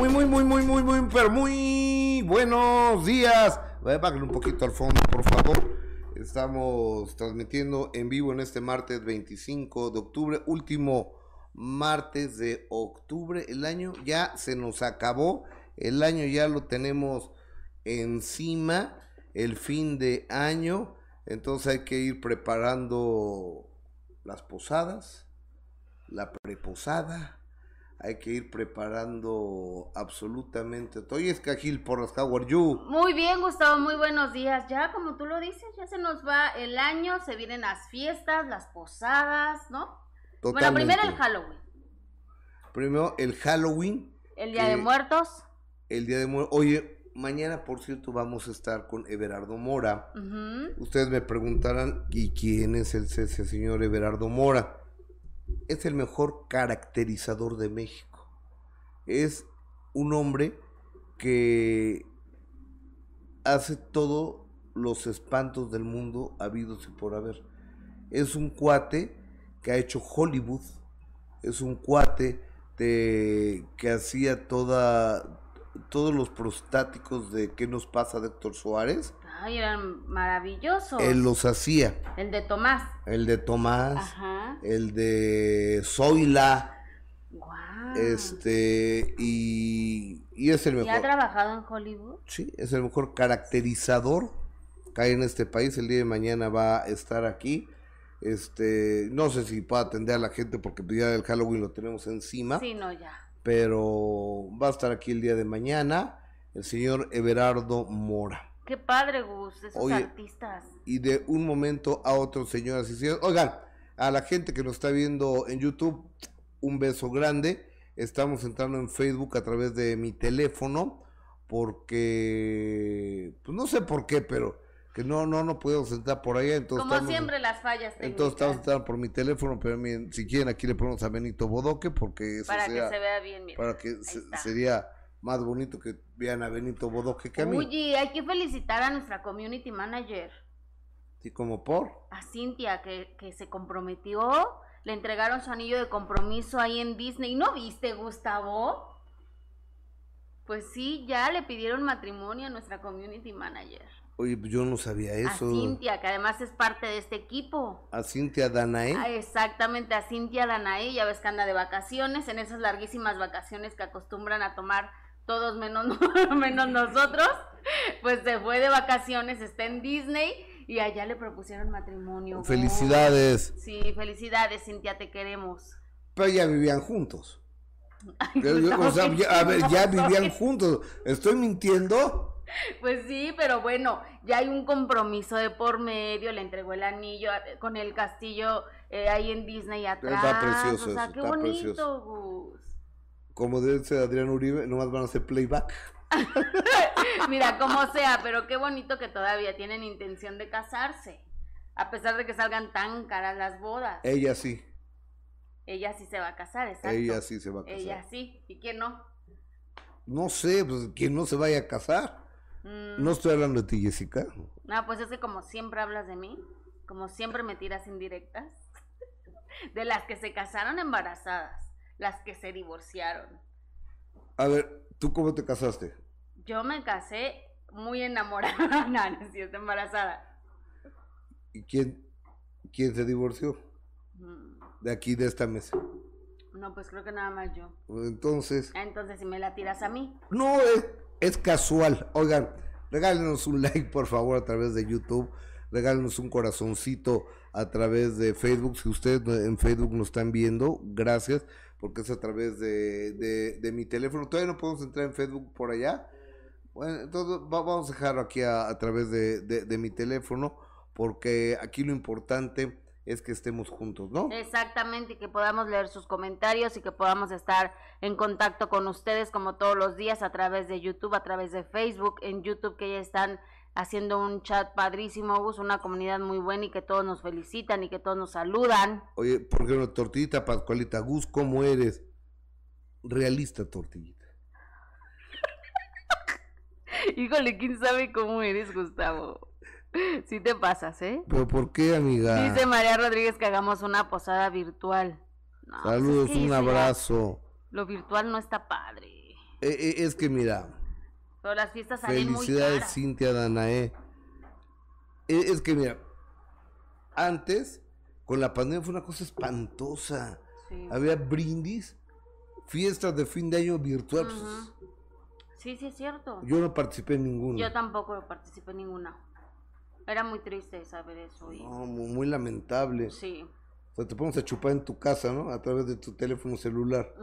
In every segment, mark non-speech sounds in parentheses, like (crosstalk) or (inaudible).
Muy, muy, muy, muy, muy, muy, pero muy buenos días. Bájale un poquito al fondo, por favor. Estamos transmitiendo en vivo en este martes 25 de octubre, último martes de octubre. El año ya se nos acabó. El año ya lo tenemos encima. El fin de año. Entonces hay que ir preparando las posadas, la preposada hay que ir preparando absolutamente todo. Oye, es Cajil Porras, how are you? Muy bien, Gustavo, muy buenos días. Ya, como tú lo dices, ya se nos va el año, se vienen las fiestas, las posadas, ¿no? Bueno, primero el Halloween. Primero el Halloween. El Día de Muertos. El Día de Muertos. Oye, mañana, por cierto, vamos a estar con Everardo Mora. Ustedes me preguntarán, ¿y quién es el, ese señor Everardo Mora? Es el mejor caracterizador de México. Es un hombre que hace todos los espantos del mundo habidos y por haber. Es un cuate que ha hecho Hollywood. Es un cuate que hacía toda, todos los prostáticos de qué nos pasa de Héctor Suárez Ay, eran maravillosos. Él los hacía. El de Tomás. El de Tomás. Ajá. El de Zoila. Este, y, y es el mejor. ¿Y ha trabajado en Hollywood? Sí, es el mejor caracterizador que hay en este país. El día de mañana va a estar aquí. Este, no sé si puede atender a la gente porque ya del Halloween lo tenemos encima. Sí, no, ya. Pero va a estar aquí el día de mañana el señor Everardo Mora. Qué padre, Gus, esos artistas. Y de un momento a otro, señoras y señores. Oigan, a la gente que nos está viendo en YouTube, un beso grande. Estamos entrando en Facebook a través de mi teléfono, porque, pues no sé por qué, pero que no, no, no podemos entrar por allá. Entonces Como siempre las fallas técnicas. Entonces estamos entrando por mi teléfono, pero miren, si quieren aquí le ponemos a Benito Bodoque, porque eso Para que se vea bien, Para que sería más bonito que vean a Benito Bodoque que a mí. Oye, hay que felicitar a nuestra community manager. ¿Y como por? A Cintia, que, que se comprometió. Le entregaron su anillo de compromiso ahí en Disney. ¿No viste, Gustavo? Pues sí, ya le pidieron matrimonio a nuestra community manager. Oye, pues yo no sabía eso. A Cintia, que además es parte de este equipo. A Cintia Danae. Ah, exactamente, a Cintia Danae, ya ves que anda de vacaciones, en esas larguísimas vacaciones que acostumbran a tomar todos menos, (laughs) menos nosotros, pues se fue de vacaciones, está en Disney y allá le propusieron matrimonio. Felicidades. Sí, felicidades, Cintia, te queremos. Pero ya vivían juntos. ya, a ver, ya vivían juntos. ¿Estoy mintiendo? Pues sí, pero bueno, ya hay un compromiso de por medio, le entregó el anillo con el castillo eh, ahí en Disney atrás. Está precioso. O sea, qué bonito, Gus como ser Adrián Uribe, nomás van a hacer playback. (laughs) Mira, como sea, pero qué bonito que todavía tienen intención de casarse. A pesar de que salgan tan caras las bodas. Ella sí. Ella sí se va a casar, exacto. Ella sí se va a casar. Ella sí. ¿Y quién no? No sé, pues quién no se vaya a casar. Mm. No estoy hablando de ti, Jessica. No, pues es que como siempre hablas de mí, como siempre me tiras indirectas, (laughs) de las que se casaron embarazadas las que se divorciaron. A ver, ¿tú cómo te casaste? Yo me casé muy enamorada, (laughs) no, no embarazada. ¿Y quién, quién se divorció? Mm. De aquí, de esta mesa. No, pues creo que nada más yo. Entonces. Entonces, si me la tiras a mí. No, es, es casual. Oigan, regálenos un (laughs) like, por favor, a través de YouTube. Regálenos un corazoncito a través de Facebook. Si ustedes en Facebook nos están viendo, gracias porque es a través de, de, mi teléfono. Todavía no podemos entrar en Facebook por allá. Bueno, entonces vamos a dejarlo aquí a, través de, de, mi teléfono, porque aquí lo importante es que estemos juntos, ¿no? Exactamente, y que podamos leer sus comentarios y que podamos estar en contacto con ustedes como todos los días a través de YouTube, a través de Facebook, en YouTube que ya están haciendo un chat padrísimo, Gus, una comunidad muy buena y que todos nos felicitan y que todos nos saludan. Oye, ¿por qué no, Tortillita Pascualita, Gus, ¿cómo eres? Realista, Tortillita. (laughs) Híjole, ¿quién sabe cómo eres, Gustavo? Sí te pasas, ¿eh? ¿Pero por qué, amiga? Dice María Rodríguez que hagamos una posada virtual. Pues Saludos, un abrazo. lo virtual no está padre. Eh, eh, es que mira. Pero las fiestas salen muy caras. Cintia Danae. Eh, es que mira, antes, con la pandemia fue una cosa espantosa. Había brindis, fiestas de fin de año virtuales. Sí, sí, es cierto. Yo no participé en ninguna. Yo tampoco participé en ninguna. Era muy triste saber eso. No, muy, lamentable. Sí. O sea, te pones a chupar en tu casa, ¿no? A través de tu teléfono celular.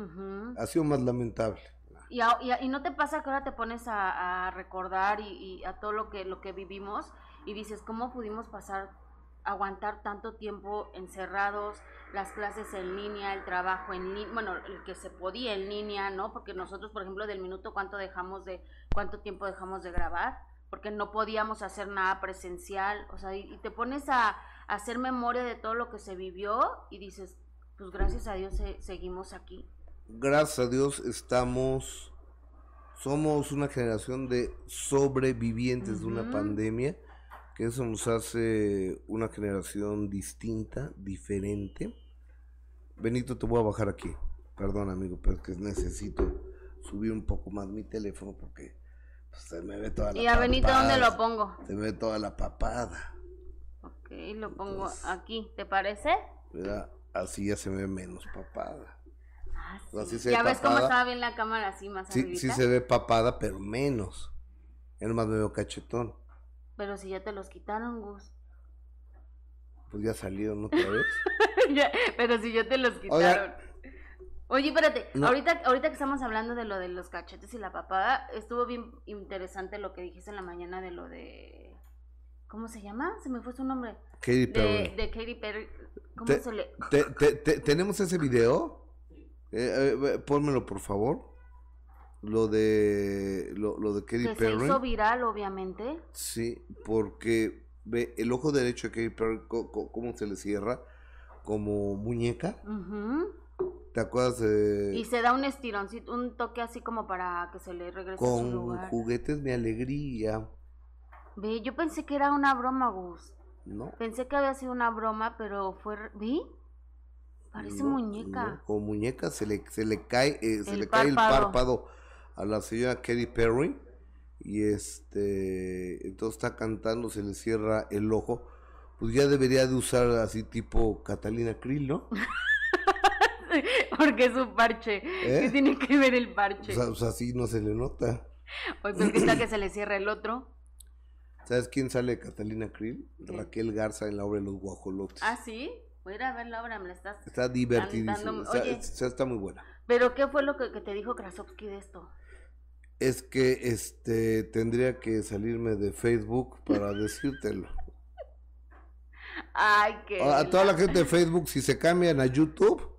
Ha sido más lamentable. Y, y, no te pasa que ahora te pones a, recordar y, a todo lo que, vivimos y dices, ¿cómo pudimos pasar, aguantar tanto tiempo encerrados, las clases en línea, el trabajo en línea, bueno, el que se podía en línea, ¿no? Porque nosotros, por ejemplo, del minuto, ¿cuánto dejamos de, cuánto tiempo dejamos de grabar? Porque no podíamos hacer nada presencial, o sea, y, te pones a, hacer memoria de todo lo que se vivió y dices, pues gracias a Dios seguimos aquí gracias a Dios estamos, somos una generación de sobrevivientes de una pandemia, que eso nos hace una generación distinta, diferente. Benito, te voy a bajar aquí. Perdón, amigo, pero es que necesito subir un poco más mi teléfono porque pues, se me ve toda la ¿Y a Benito dónde lo pongo? Se me ve toda la papada. Ok, lo pongo aquí, ¿te parece? Mira, así ya se me ve menos papada. Ah, ya ves cómo estaba bien la cámara así más Sí, sí se ve papada, pero menos. Yo nomás me veo cachetón. Pero si ya te los quitaron, Gus. Pues ya salió, ¿no? ¿Otra vez? (laughs) pero si ya te los quitaron. Oye, espérate, ahorita, ahorita que estamos hablando de lo de los cachetes y la papada, estuvo bien interesante lo que dijiste en la mañana de lo de... ¿Cómo se llama? Se me fue su nombre. Katy Perry. De, Katy Perry. ¿Cómo se le...? ¿Tenemos ese video? Eh, eh, pónmelo, por favor. Lo de lo, lo de Katy Perry. Se hizo viral, obviamente. Sí, porque ve el ojo derecho de Katy Perry, cómo se le cierra, como muñeca. ¿Te acuerdas de...? Y se da un estironcito, un toque así como para que se le regrese Con a su lugar. juguetes mi alegría. Ve, yo pensé que era una broma, Gus. No. Pensé que había sido una broma, pero fue... ¿Vi? Parece muñeca. como muñeca se le, se le cae, eh, se el le cae el párpado a la señora Katy Perry. Y este, entonces está cantando, se le cierra el ojo. Pues ya debería de usar así tipo Catalina Krill, ¿no? (laughs) Porque es un parche. ¿Eh? ¿Qué tiene que ver el parche? O sea, así no se le nota. Pues porque está que se le cierra el otro. ¿Sabes quién sale Catalina Krill? Raquel Garza en la obra de los guajolotes. ¿Ah, sí? Voy a ir a ver la obra, me la estás. Está divertidísimo. está muy buena. Pero, ¿qué fue lo que, te dijo Krasovsky de esto? Es que este tendría que salirme de Facebook para (laughs) decírtelo. Ay, qué. A, toda la gente de Facebook, si se cambian a YouTube,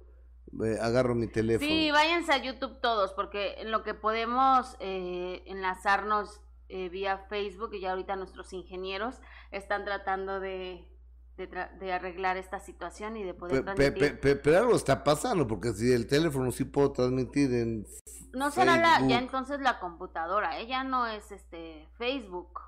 agarro mi teléfono. Sí, váyanse a YouTube todos, porque en lo que podemos eh, enlazarnos eh, vía Facebook, y ya ahorita nuestros ingenieros están tratando de de, arreglar esta situación y de poder transmitir. pero algo está pasando, porque si el teléfono sí puedo transmitir en No será la, ya entonces la computadora, ella no es este Facebook.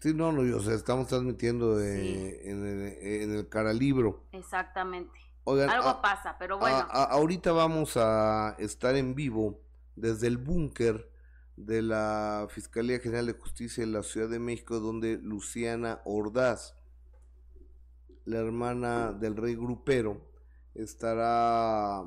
Sí, no, no, o sea, estamos transmitiendo eh, en, el, en el cara libro. Exactamente. algo pasa, pero bueno. ahorita vamos a estar en vivo desde el búnker de la Fiscalía General de Justicia de la Ciudad de México, donde Luciana Ordaz la hermana del rey grupero, estará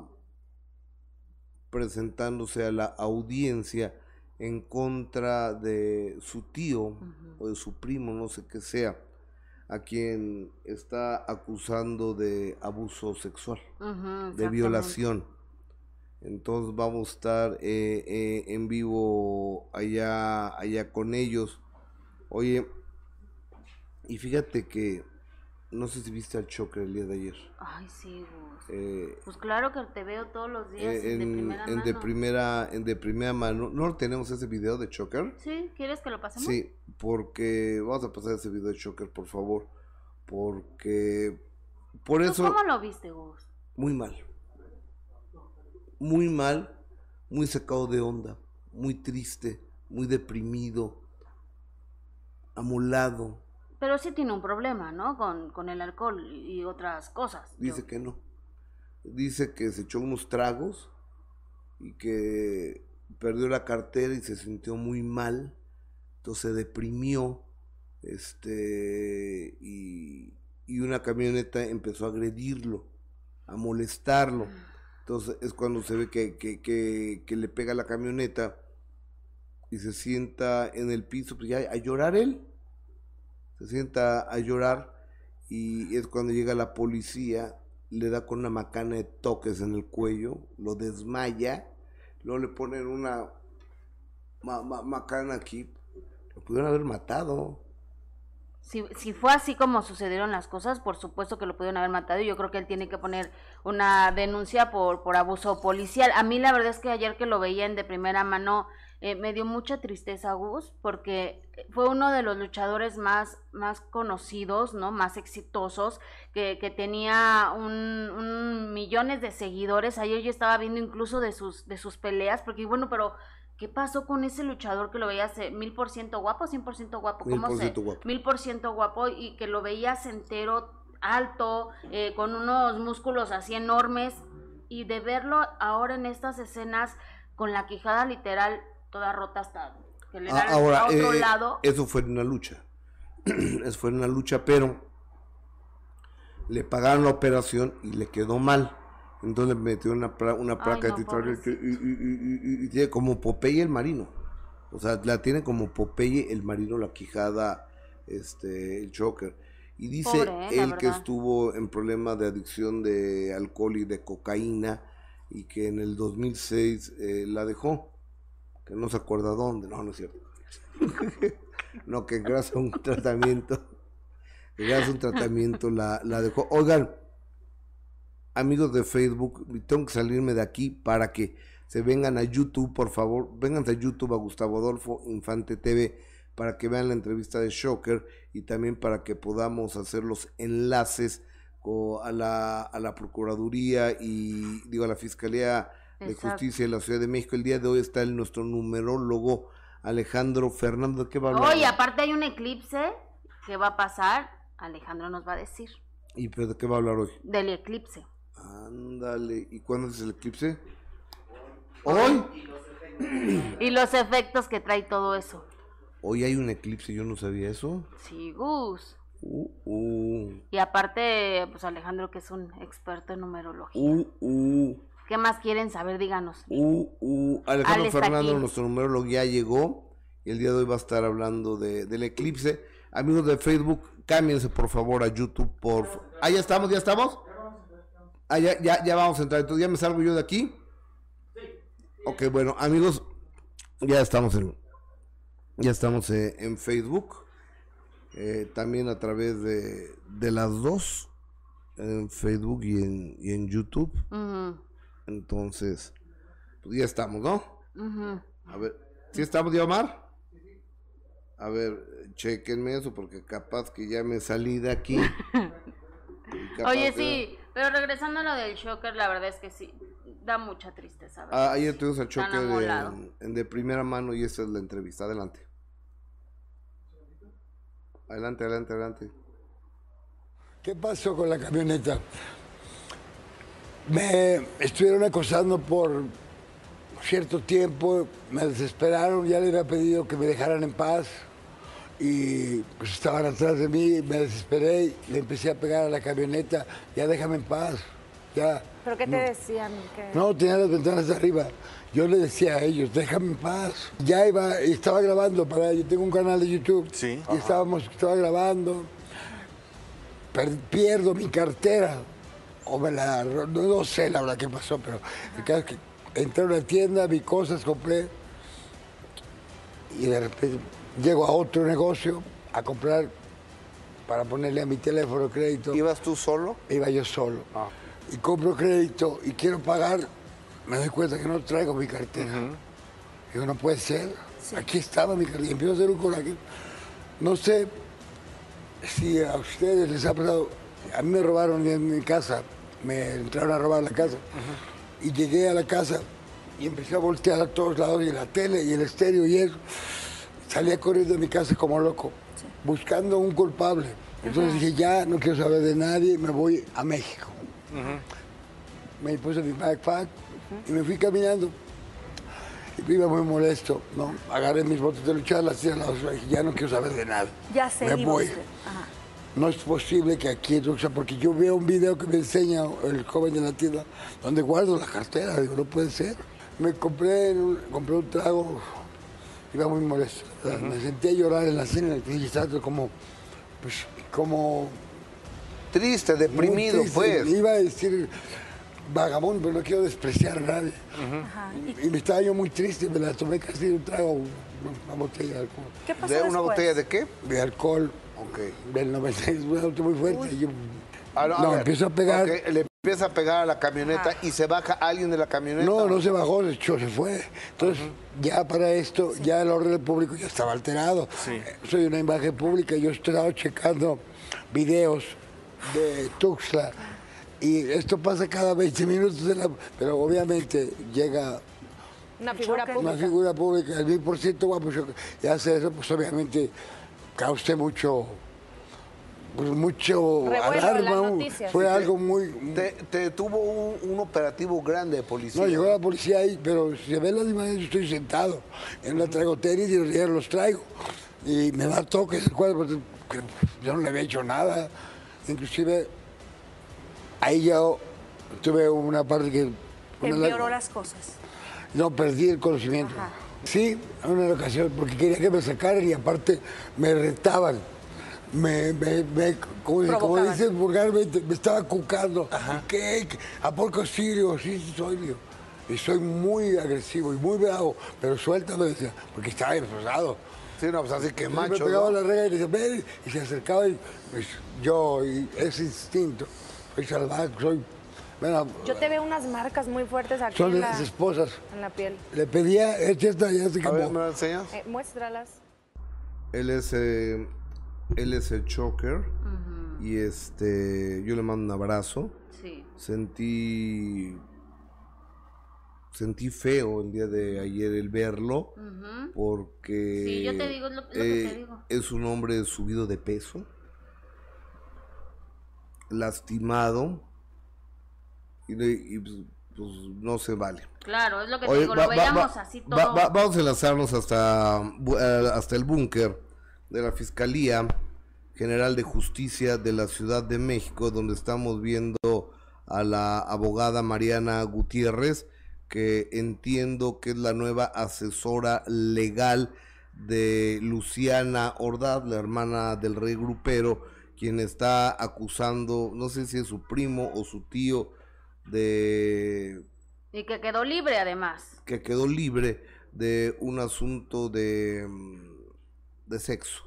presentándose a la audiencia en contra de su tío o de su primo, no sé qué sea, a quien está acusando de abuso sexual, de violación. Entonces vamos a estar eh, eh, en vivo allá, allá con ellos. Oye, y fíjate que no sé si viste al Choker el día de ayer. Ay, sí, eh, pues claro que te veo todos los días eh, en, de primera en De primera, en de primera mano. ¿No tenemos ese video de Choker? Sí, ¿quieres que lo pasemos? Sí, porque vamos a pasar ese video de Choker, por favor. Porque por eso... ¿Cómo lo viste, Gus? Muy mal. Muy mal, muy sacado de onda, muy triste, muy deprimido, amolado pero sí tiene un problema, ¿no? Con, con el alcohol y otras cosas. Dice que no. Dice que se echó unos tragos y que perdió la cartera y se sintió muy mal, entonces se deprimió, este, y, una camioneta empezó a agredirlo, a molestarlo. Entonces es cuando se ve que, que, le pega la camioneta y se sienta en el piso, pues ya a llorar él. Se sienta a llorar y es cuando llega la policía, le da con una macana de toques en el cuello, lo desmaya Luego le ponen una macana aquí. Lo pudieron haber matado. Si, si fue así como sucedieron las cosas, por supuesto que lo pudieron haber matado y yo creo que él tiene que poner una denuncia por, por abuso policial. A mí la verdad es que ayer que lo veían de primera mano eh, me dio mucha tristeza Gus porque fue uno de los luchadores más, más conocidos, ¿no? Más exitosos, que, que tenía un, millones de seguidores. Ayer yo estaba viendo incluso de sus, de sus peleas, porque bueno, pero ¿qué pasó con ese luchador que lo veías mil por ciento guapo, cien por ciento guapo? ¿Cómo guapo. Mil por ciento guapo y que lo veías entero, alto, eh, con unos músculos así enormes. Y de verlo ahora en estas escenas con la quijada literal toda rota hasta que le ah, Ahora, a otro eh, lado. Eso fue en una lucha. (clears throat) eso fue en una lucha, pero le pagaron la operación y le quedó mal. Entonces metió una, una placa de y, tiene como Popeye el marino. O sea, la tiene como Popeye el marino, la quijada, este, el choker. Y dice eh, él que estuvo en problemas de adicción de alcohol y de cocaína y que en el 2006 eh, la dejó que no se acuerda dónde, no, no es cierto. (laughs) no, que gracias a un tratamiento, gracias a un tratamiento la, la dejó. Oigan, amigos de Facebook, tengo que salirme de aquí para que se vengan a YouTube, por favor, vengan a YouTube a Gustavo Adolfo Infante TV para que vean la entrevista de Shocker y también para que podamos hacer los enlaces a la, a la Procuraduría y digo a la Fiscalía de Justicia de la Ciudad de México. El día de hoy está el, nuestro numerólogo Alejandro Fernando. ¿De qué va a hablar? Oye, aparte hay un eclipse que va a pasar. Alejandro nos va a decir. ¿Y pero de qué va a hablar hoy? Del eclipse. Ándale. ¿Y cuándo es el eclipse? ¿Hoy? (clears throat) y los efectos que trae todo eso. Hoy hay un eclipse, yo no sabía eso. Sí, Gus. Uh, uh. Y aparte, pues Alejandro que es un experto en numerología. Uh, uh. ¿Qué más quieren saber? Díganos. Uh, uh, Alejandro Fernando, nuestro numerólogo, ya llegó. Y el día de hoy va a estar hablando de, del eclipse. Amigos de Facebook, cámbiense por favor a YouTube. por Ah, ya estamos, ya estamos. Ah, ya, ya, ya vamos a entrar. Entonces, ¿ya me salgo yo de aquí? Sí. Ok, bueno, amigos, ya estamos en, ya estamos eh, en Facebook. Eh, también a través de, de las dos, en Facebook y en, y en YouTube. Entonces, pues ya estamos, ¿no? A ver, ¿sí estamos, Diomar? A ver, chequenme eso porque capaz que ya me salí de aquí. (laughs) Oye, sí, pero regresando a lo del shocker, la verdad es que sí, da mucha tristeza. Ah, ahí tuvimos el choque de, de primera mano y esa es la entrevista. Adelante. Adelante, adelante, adelante. ¿Qué pasó con la camioneta? Me estuvieron acosando por cierto tiempo, me desesperaron, ya le había pedido que me dejaran en paz y pues estaban atrás de mí, me desesperé, le empecé a pegar a la camioneta, ya déjame en paz, ya. ¿Pero qué te decían? No, tenía las ventanas de arriba. Yo le decía a ellos, déjame en paz. Ya iba, estaba grabando para, yo tengo un canal de YouTube. Sí. Y estábamos, estaba grabando. pierdo mi cartera o me la, no, sé la verdad qué pasó, pero el que entré a una tienda, vi cosas, compré y de repente llego a otro negocio a comprar para ponerle a mi teléfono crédito. ¿Ibas tú solo? Iba yo solo. Ah. Y compro crédito y quiero pagar, me doy cuenta que no traigo mi cartera. Digo, no puede ser. Aquí estaba mi cartera. Y empiezo a hacer un coraje. No sé si a ustedes les ha pasado. A mí me robaron en mi casa me entraron a robar la casa. Y llegué a la casa y empecé a voltear a todos lados y la tele y el estéreo y eso. Salía corriendo de mi casa como loco, buscando un culpable. Entonces dije, ya no quiero saber de nadie, me voy a México. Me puse mi backpack y me fui caminando. iba muy molesto, ¿no? Agarré mis botas de luchar, las tiré a la basura y dije, ya no quiero saber de nada. Ya sé, Me voy. Ajá. No es posible que aquí en porque yo veo un video que me enseña el joven de la tienda donde guardo la cartera. Digo, no puede ser. Me compré, un- compré un trago, iba muy molesto. Me senté a llorar en la cena y estaba como, pues, como Triste, deprimido, triste. pues. Iba a decir vagabundo, pero no quiero despreciar a nadie. Y me estaba yo muy triste, me la tomé casi un trago, una botella de alcohol. ¿Qué pasó ¿De una después? botella de qué? De alcohol Ok. del 96, un auto muy fuerte. y yo- Ah, no, ver. empiezo a pegar. Le empieza a pegar a la camioneta y se baja alguien de la camioneta. No, no se bajó, de hecho se fue. Entonces, ya para esto, ya el orden público ya estaba alterado. Eh, Soy una imagen pública, yo estaba checando videos de Tuxtla y esto pasa cada 20 minutos, de la- pero obviamente llega Una figura choque. una pública. figura pública, el mil por ciento guapo, yo- y hace eso, pues obviamente causa mucho, pues mucho Revuelo alarma. noticias. Fue Sí, algo muy, Te, te tuvo un, un operativo grande de policía. No, llegó la policía ahí, pero si se ve las imágenes, yo estoy sentado en la traigo tenis y ya los traigo. Y me da toques el cuerpo, que yo no le había hecho nada. Inclusive, ahí yo tuve una parte que... Empeoró las cosas. No, perdí el conocimiento. Sí, en una ocasión, porque quería que me sacaran y aparte me retaban. Me, me, me- como, como dicen vulgarmente, me estaba cucando. ¿Qué? ¿A poco sirio? Sí, sí, soy yo. Y soy muy agresivo y muy bravo, pero suéltame, decía, porque estaba enfosado. Sí, no, pues así que me macho. pegaba ¿no? la regla y decía, ven, y se acercaba y pues, yo, y ese instinto, soy salvaje, soy... bueno, Yo te veo unas marcas muy fuertes aquí son de en la, las esposas. en la piel. Le pedía, esta esta ya se A ver, acabó. ¿me lo enseñas? Eh, muéstralas. Él es, eh, él es el choker. Y este, yo le mando un abrazo. Sí. Sentí. Sentí feo el día de ayer el verlo. Ujú. Porque. Sí, yo te digo, es lo- lo que te eh, digo. Es un hombre subido de peso. Lastimado. Y, pues, pues, no se vale. Claro, es lo que te Oye, digo, va- lo veíamos va- así todo. va- vamos a enlazarnos hasta, eh, hasta el búnker de la Fiscalía General de Justicia de la Ciudad de México, donde estamos viendo a la abogada Mariana Gutiérrez, que entiendo que es la nueva asesora legal de Luciana Ordaz, la hermana del rey grupero, quien está acusando, no sé si es su primo o su tío, de Y que quedó libre además. que quedó libre de un asunto de, mm, de sexo,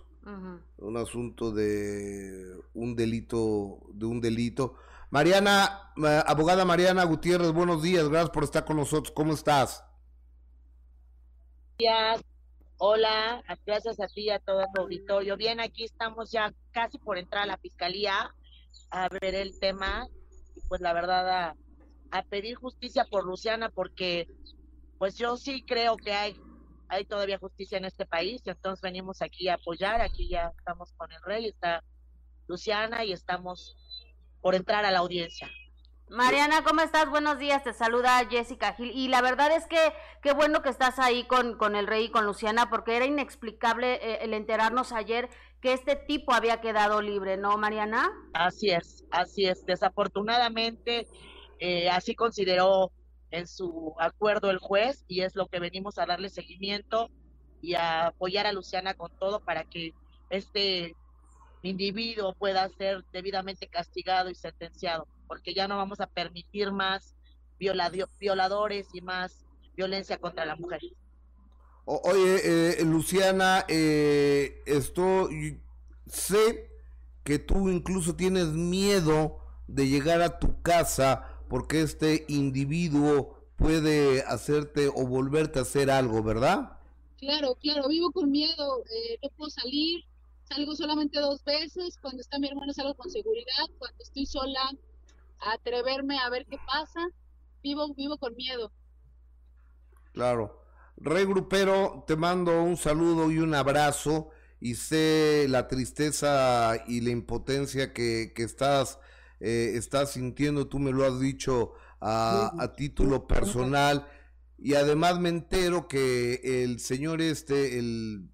un asunto de un delito, de un delito. Mariana, eh, abogada Mariana Gutiérrez, buenos días, gracias por estar con nosotros, ¿cómo estás? días. Hola, gracias a ti y a todo tu auditorio. Bien, aquí estamos ya casi por entrar a la fiscalía a ver el tema y pues la verdad a, pedir justicia por Luciana porque pues yo sí creo que hay hay todavía justicia en este país y entonces venimos aquí a apoyar, aquí ya estamos con el rey, está Luciana y estamos por entrar a la audiencia. Mariana, ¿cómo estás? Buenos días, te saluda Jessica Gil. Y la verdad es que qué bueno que estás ahí con, con el rey y con Luciana, porque era inexplicable eh, el enterarnos ayer que este tipo había quedado libre, ¿no, Mariana? Así es, así es. Desafortunadamente, eh, así consideró en su acuerdo el juez y es lo que venimos a darle seguimiento y a apoyar a Luciana con todo para que este individuo pueda ser debidamente castigado y sentenciado, porque ya no vamos a permitir más violadores y más violencia contra la mujer. Oye, eh, Luciana, eh, esto sé que tú incluso tienes miedo de llegar a tu casa porque este individuo puede hacerte o volverte a hacer algo, ¿verdad? Claro, claro, vivo con miedo, eh, no puedo salir, salgo solamente dos veces, cuando está mi hermano salgo con seguridad, cuando estoy sola, atreverme a ver qué pasa, vivo, vivo con miedo. Claro. Rey Grupero, te mando un saludo y un abrazo y sé la tristeza y la impotencia que, que estás, eh, estás sintiendo, tú me lo has dicho a, a título personal. Y además me entero que el señor este, el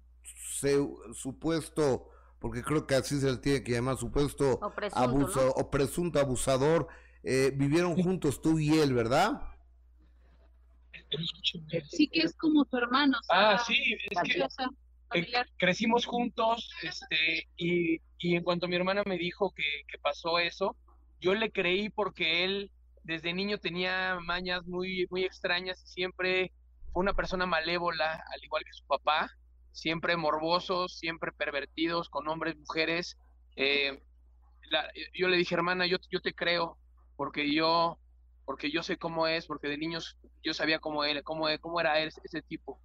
supuesto, porque creo que así se le tiene que llamar, supuesto o presunto, o presunto abusador, eh, vivieron juntos tú y él, ¿verdad? Sí, que es como tu hermano. ah, sí, es que crecimos juntos, este, y, y, en cuanto mi hermana me dijo que, que, pasó eso, yo le creí porque él desde niño tenía mañas muy, muy extrañas y siempre fue una persona malévola, al igual que su papá, siempre morbosos, siempre pervertidos con hombres, mujeres. Eh, yo le dije, hermana, yo, yo te creo, porque yo porque yo sé cómo es, porque de niños yo sabía cómo, él, cómo, cómo era él, ese tipo.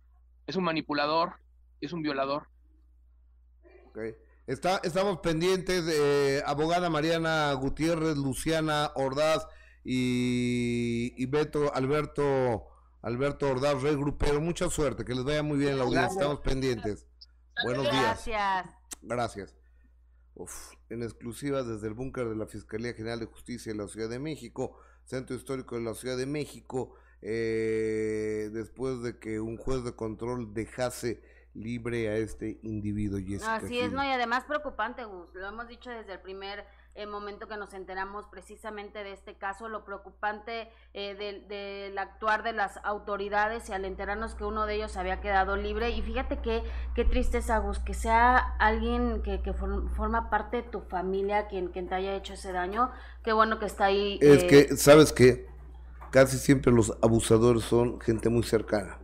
Es un manipulador, es un violador. Okay. Está, estamos pendientes, de abogada Mariana Gutiérrez, Luciana Ordaz y, y Beto, Alberto, Alberto Ordaz, regrupero. Mucha suerte, que les vaya muy bien la audiencia. Estamos pendientes. Buenos días. Gracias. Gracias. en exclusiva desde el búnker de la Fiscalía General de Justicia de la Ciudad de México. Centro Histórico de la Ciudad de México, eh, después de que un juez de control dejase libre a este individuo. Así es, no, y además preocupante, Gus, lo hemos dicho desde el primer eh, momento que nos enteramos precisamente de este caso, lo preocupante eh, del actuar de las autoridades y al enterarnos que uno de ellos había quedado libre. Y fíjate que qué tristeza, Gus, que sea alguien que, que forma parte de tu familia quien, quien te haya hecho ese daño. Qué bueno que está ahí. Es que, eh, ¿sabes qué? Casi siempre los abusadores son gente muy cercana.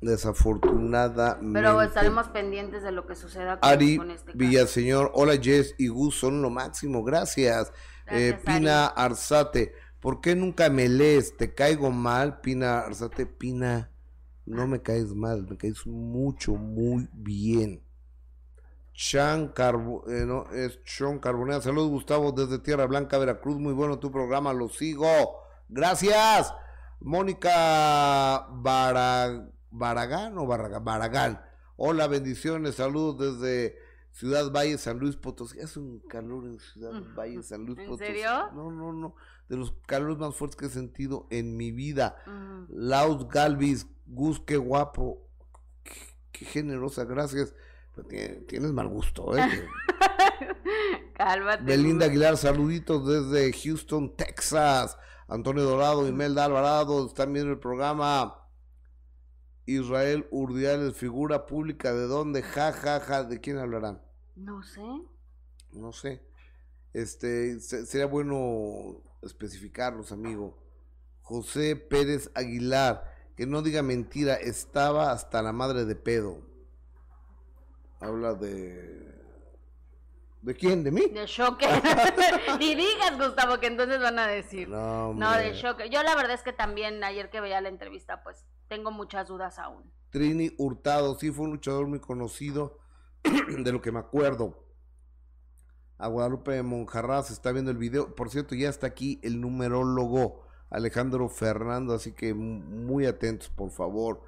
Desafortunadamente. Pero estaremos pendientes de lo que suceda con, Ari este Villaseñor, hola Jess y Gus, son lo máximo, gracias. eh, Pina Arzate, ¿por qué nunca me lees? ¿Te caigo mal, Pina Arzate? Pina, no me caes mal, me caes mucho, muy bien. Chan Carbo, eh, no, es Sean Carbonea. Saludos, Gustavo, desde Tierra Blanca, Veracruz. Muy bueno tu programa, lo sigo. Gracias. Mónica Baragán o Barragán, Baragán. Hola, bendiciones, saludos desde Ciudad Valle, San Luis Potosí. Hace un calor en Ciudad Valle, (laughs) San Luis Potosí. ¿En serio? No, no, no. De los calores más fuertes que he sentido en mi vida. Laus Galvis, Gus, qué guapo. qué generosa, gracias. Tienes mal gusto, ¿eh? (laughs) Cálmate. Belinda Aguilar, saluditos desde Houston, Texas. Antonio Dorado, Imelda Alvarado, están viendo el programa. Israel Urdiales, figura pública, ¿de dónde? Ja, ja, ja, ¿de quién hablarán? No sé. No sé. Este, sería bueno especificarlos, amigo. José Pérez Aguilar, que no diga mentira, estaba hasta la madre de pedo habla de... ¿De quién? ¿De mí? De Shocker. (laughs) Ni digas, Gustavo, que entonces van a decir. No, no, de Shocker. Yo la verdad es que también ayer que veía la entrevista, pues tengo muchas dudas aún. Trini Hurtado, sí fue un luchador muy conocido, (clears throat) de lo que me acuerdo. A Guadalupe Monjarraz está viendo el video. Por cierto, ya está aquí el numerólogo Alejandro Fernando, así que muy atentos, por favor.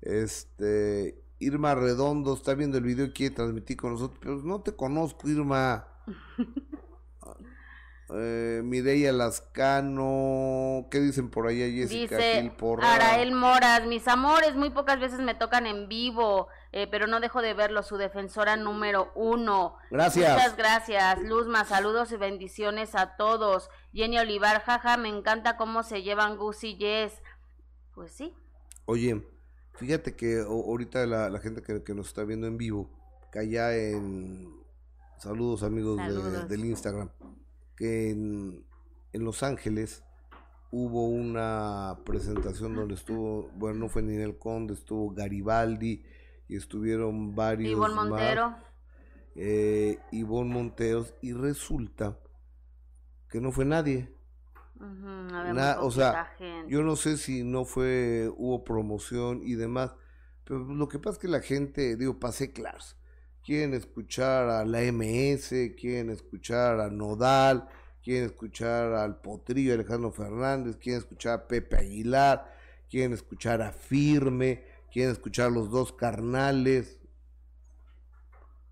Este, Irma Redondo está viendo el video y quiere transmitir con nosotros, pero no te conozco, Irma. (laughs) eh, Mireya Lascano, ¿qué dicen por allá, Jessica? Dice Arael Moras, mis amores, muy pocas veces me tocan en vivo, eh, pero no dejo de verlo, su defensora número uno. Gracias. Muchas gracias, Luzma, saludos y bendiciones a todos. Jenny Olivar, jaja, me encanta cómo se llevan Gus y Jess. Pues sí. Oye, Fíjate que ahorita la, gente que, nos está viendo en vivo, que allá en... Saludos amigos del Instagram, que en, Los Ángeles hubo una presentación donde estuvo, bueno, no fue Ninel Conde, estuvo Garibaldi y estuvieron varios... Ivonne Montero. Eh, Ivonne Monteros y resulta que no fue nadie o sea, yo no sé si no fue, hubo promoción y demás, pero lo que pasa es que la gente, digo, pasé claros, quieren escuchar a la MS, quieren escuchar a Nodal, quieren escuchar al Potrillo Alejandro Fernández, quieren escuchar a Pepe Aguilar, quieren escuchar a Firme, quieren escuchar a los dos carnales,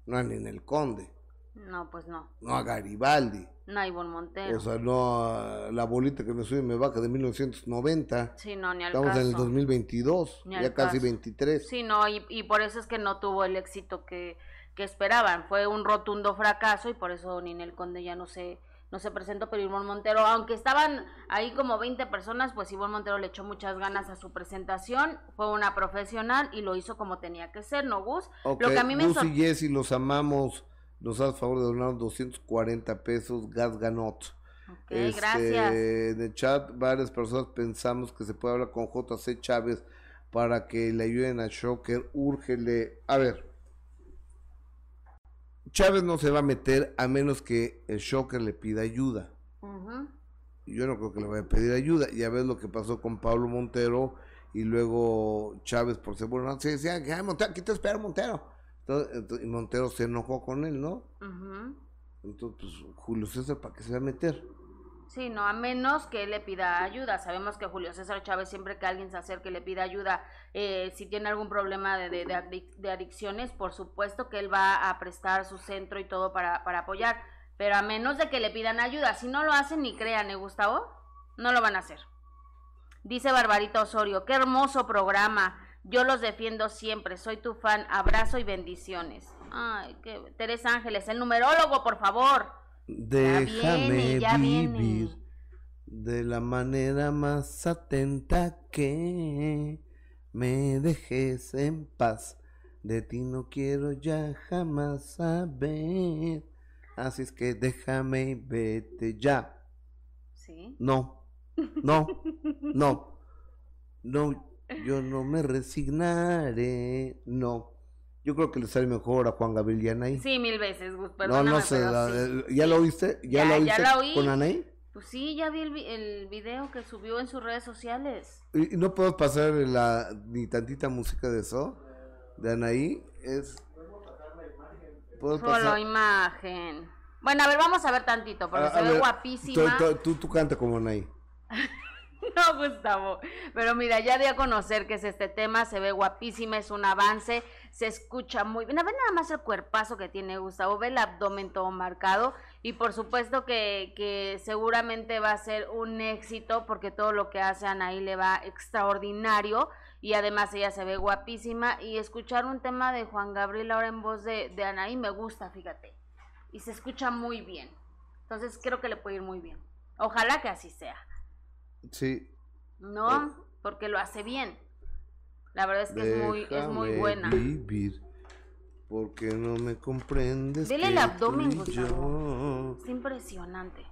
no en el Conde. No, pues no. No a Garibaldi. No a Ivonne Montero. O sea, no a la bolita que me sube y me baja de 1990. sí, no, ni al Estamos caso. en el 2022, Ni ya casi caso. 23. Sí, no, y, y por eso es que no tuvo el éxito que, que esperaban. Fue un rotundo fracaso y por eso Ninel Conde ya no se, no se presentó, pero Ivonne Montero, aunque estaban ahí como 20 personas, pues Ivonne Montero le echó muchas ganas a su presentación, fue una profesional y lo hizo como tenía que ser, ¿no, Gus? Ok, Lo que a mí me Gus y Jessy, los amamos. Nos hace favor de donar 240 pesos, Gas Ganot. Ok, Este, gracias. En el chat, varias personas pensamos que se puede hablar con JC Chávez para que le ayuden a Shocker. Úrgele. A ver. Chávez no se va a meter a menos que el Shocker le pida ayuda. Yo no creo que le vaya a pedir ayuda. Ya ves lo que pasó con Pablo Montero y luego Chávez por ser bueno. Se decía, "Ay, Montero, aquí te espera Montero. Entonces, Montero se enojó con él, ¿no? Entonces, pues, Julio César, ¿para qué se va a meter? Sí, no, a menos que él le pida ayuda. Sabemos que Julio César Chávez, siempre que alguien se acerque le pida ayuda, eh, si tiene algún problema de, de- de adic- de adicciones, por supuesto que él va a prestar su centro y todo para, apoyar. Pero a menos de que le pidan ayuda. Si no lo hacen, ni crean, ¿eh, Gustavo? No lo van a hacer. Dice Barbarita Osorio, qué hermoso programa. Yo los defiendo siempre, soy tu fan. Abrazo y bendiciones. Ay, qué... Teresa Ángeles, el numerólogo, por favor. Déjame viene, ya viene. vivir de la manera más atenta que me dejes en paz. De ti no quiero ya jamás saber. Así es que déjame y vete ya. Sí. No, no, no, no, yo no me resignaré. No, yo creo que le sale mejor a Juan Gabriel y a Anaí. Sí, mil veces, Gus, No, no sé, la- sí. ¿ya lo oíste? ¿Ya, Ya, lo ya oíste la oí. con Anaí? Pues sí, ya vi el, vi- el video que subió en sus redes sociales. ¿Y no puedo pasar la, ni tantita música de eso? De Anaí, es... ¿Puedo Solo pasar? imagen. Bueno, a ver, vamos a ver tantito, porque A- se a ve ver, guapísima. Tú, tú- tú- tú canta como Anaí. (laughs) (laughs) No, Gustavo. Pero mira, ya di a conocer que es este tema, se ve guapísima, es un avance, se escucha muy bien. A ver nada más el cuerpazo que tiene Gustavo, ve el abdomen todo marcado y por supuesto que, que seguramente va a ser un éxito porque todo lo que hace Anaí le va extraordinario y además ella se ve guapísima y escuchar un tema de Juan Gabriel ahora en voz de, de Anaí me gusta, fíjate. Y se escucha muy bien. Entonces creo que le puede ir muy bien. Ojalá que así sea. Sí. No, porque lo hace bien. La verdad es que es muy, es muy buena. vivir, porque no me comprendes. Vele el abdomen, Gustavo. yo- Es impresionante.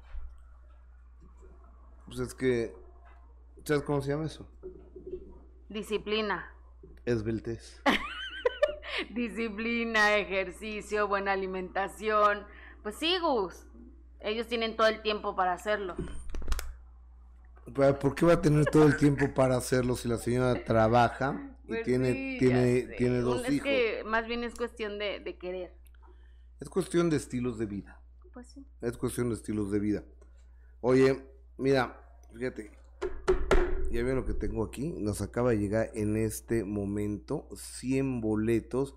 Pues es que, ¿sabes cómo se llama eso? Disciplina. Esbeltez. (laughs) (laughs) Disciplina, ejercicio, buena alimentación. Pues sí, Gus. Ellos tienen todo el tiempo para hacerlo. ¿Por qué va a tener todo el tiempo para hacerlo si la señora trabaja y Pues tiene, sí, tiene, sé. tiene dos es hijos? que más bien es cuestión de, de querer. Es cuestión de estilos de vida. Pues sí. Es cuestión de estilos de vida. Oye, mira, fíjate. Ya ven lo que tengo aquí. Nos acaba de llegar en este momento 100 boletos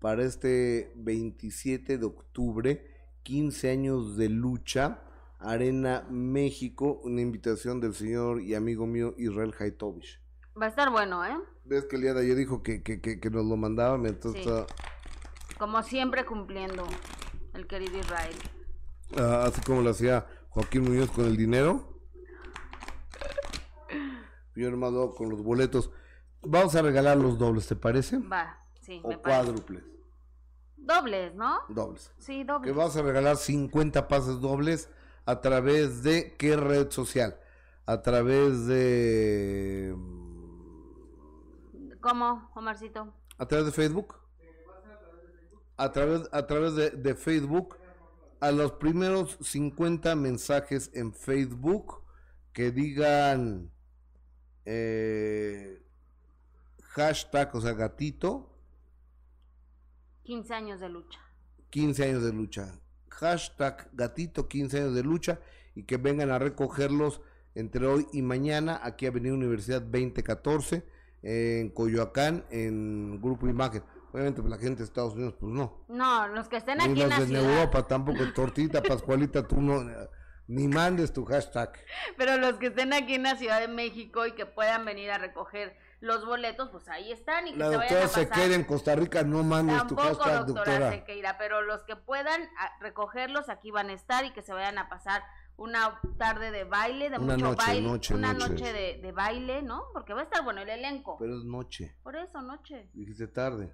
para este 27 de octubre, 15 años de lucha, Arena México, una invitación del señor y amigo mío Israel Haitovich. Va a estar bueno, ¿eh? Ves que el día de ayer dijo que, que, que, que nos lo mandaba, entonces Sí. está- Como siempre cumpliendo el querido Israel. ah, así como lo hacía Joaquín Muñoz con el dinero. Yo hago con los boletos. Vamos a regalar los dobles, ¿te parece? Va, sí, O me parece. cuádruples. Dobles, ¿no? Dobles. Sí, Que dobles. vas a regalar 50 pases dobles a través de qué red social? A través de ¿Cómo, Omarcito? a través de Facebook. A través a través de, de Facebook a los primeros 50 mensajes en Facebook que digan eh, hashtag, o sea, gatito, 15 años de lucha. 15 años de lucha. Hashtag gatito 15 años de lucha y que vengan a recogerlos entre hoy y mañana aquí Avenida Universidad 2014 en Coyoacán en Grupo Imagen. Obviamente pues, la gente de Estados Unidos, pues no. No, los que estén Ni aquí en la ciudad. Europa (laughs) tampoco. Tortita, Pascualita, tú no. Ni mandes tu hashtag. Pero los que estén aquí en la Ciudad de México y que puedan venir a recoger los boletos, pues ahí están y que La se vayan doctora a se pasar. quede en Costa Rica, no mandes tu Tampoco, hashtag, doctora, doctora. Sequeira, pero los que puedan a- recogerlos aquí van a estar y que se vayan a pasar una tarde de baile, de Una mucho noche, baile, noche, una noche. noche de, de baile, ¿no? Porque va a estar bueno el elenco. Pero es noche. Por eso, noche, Dijiste tarde.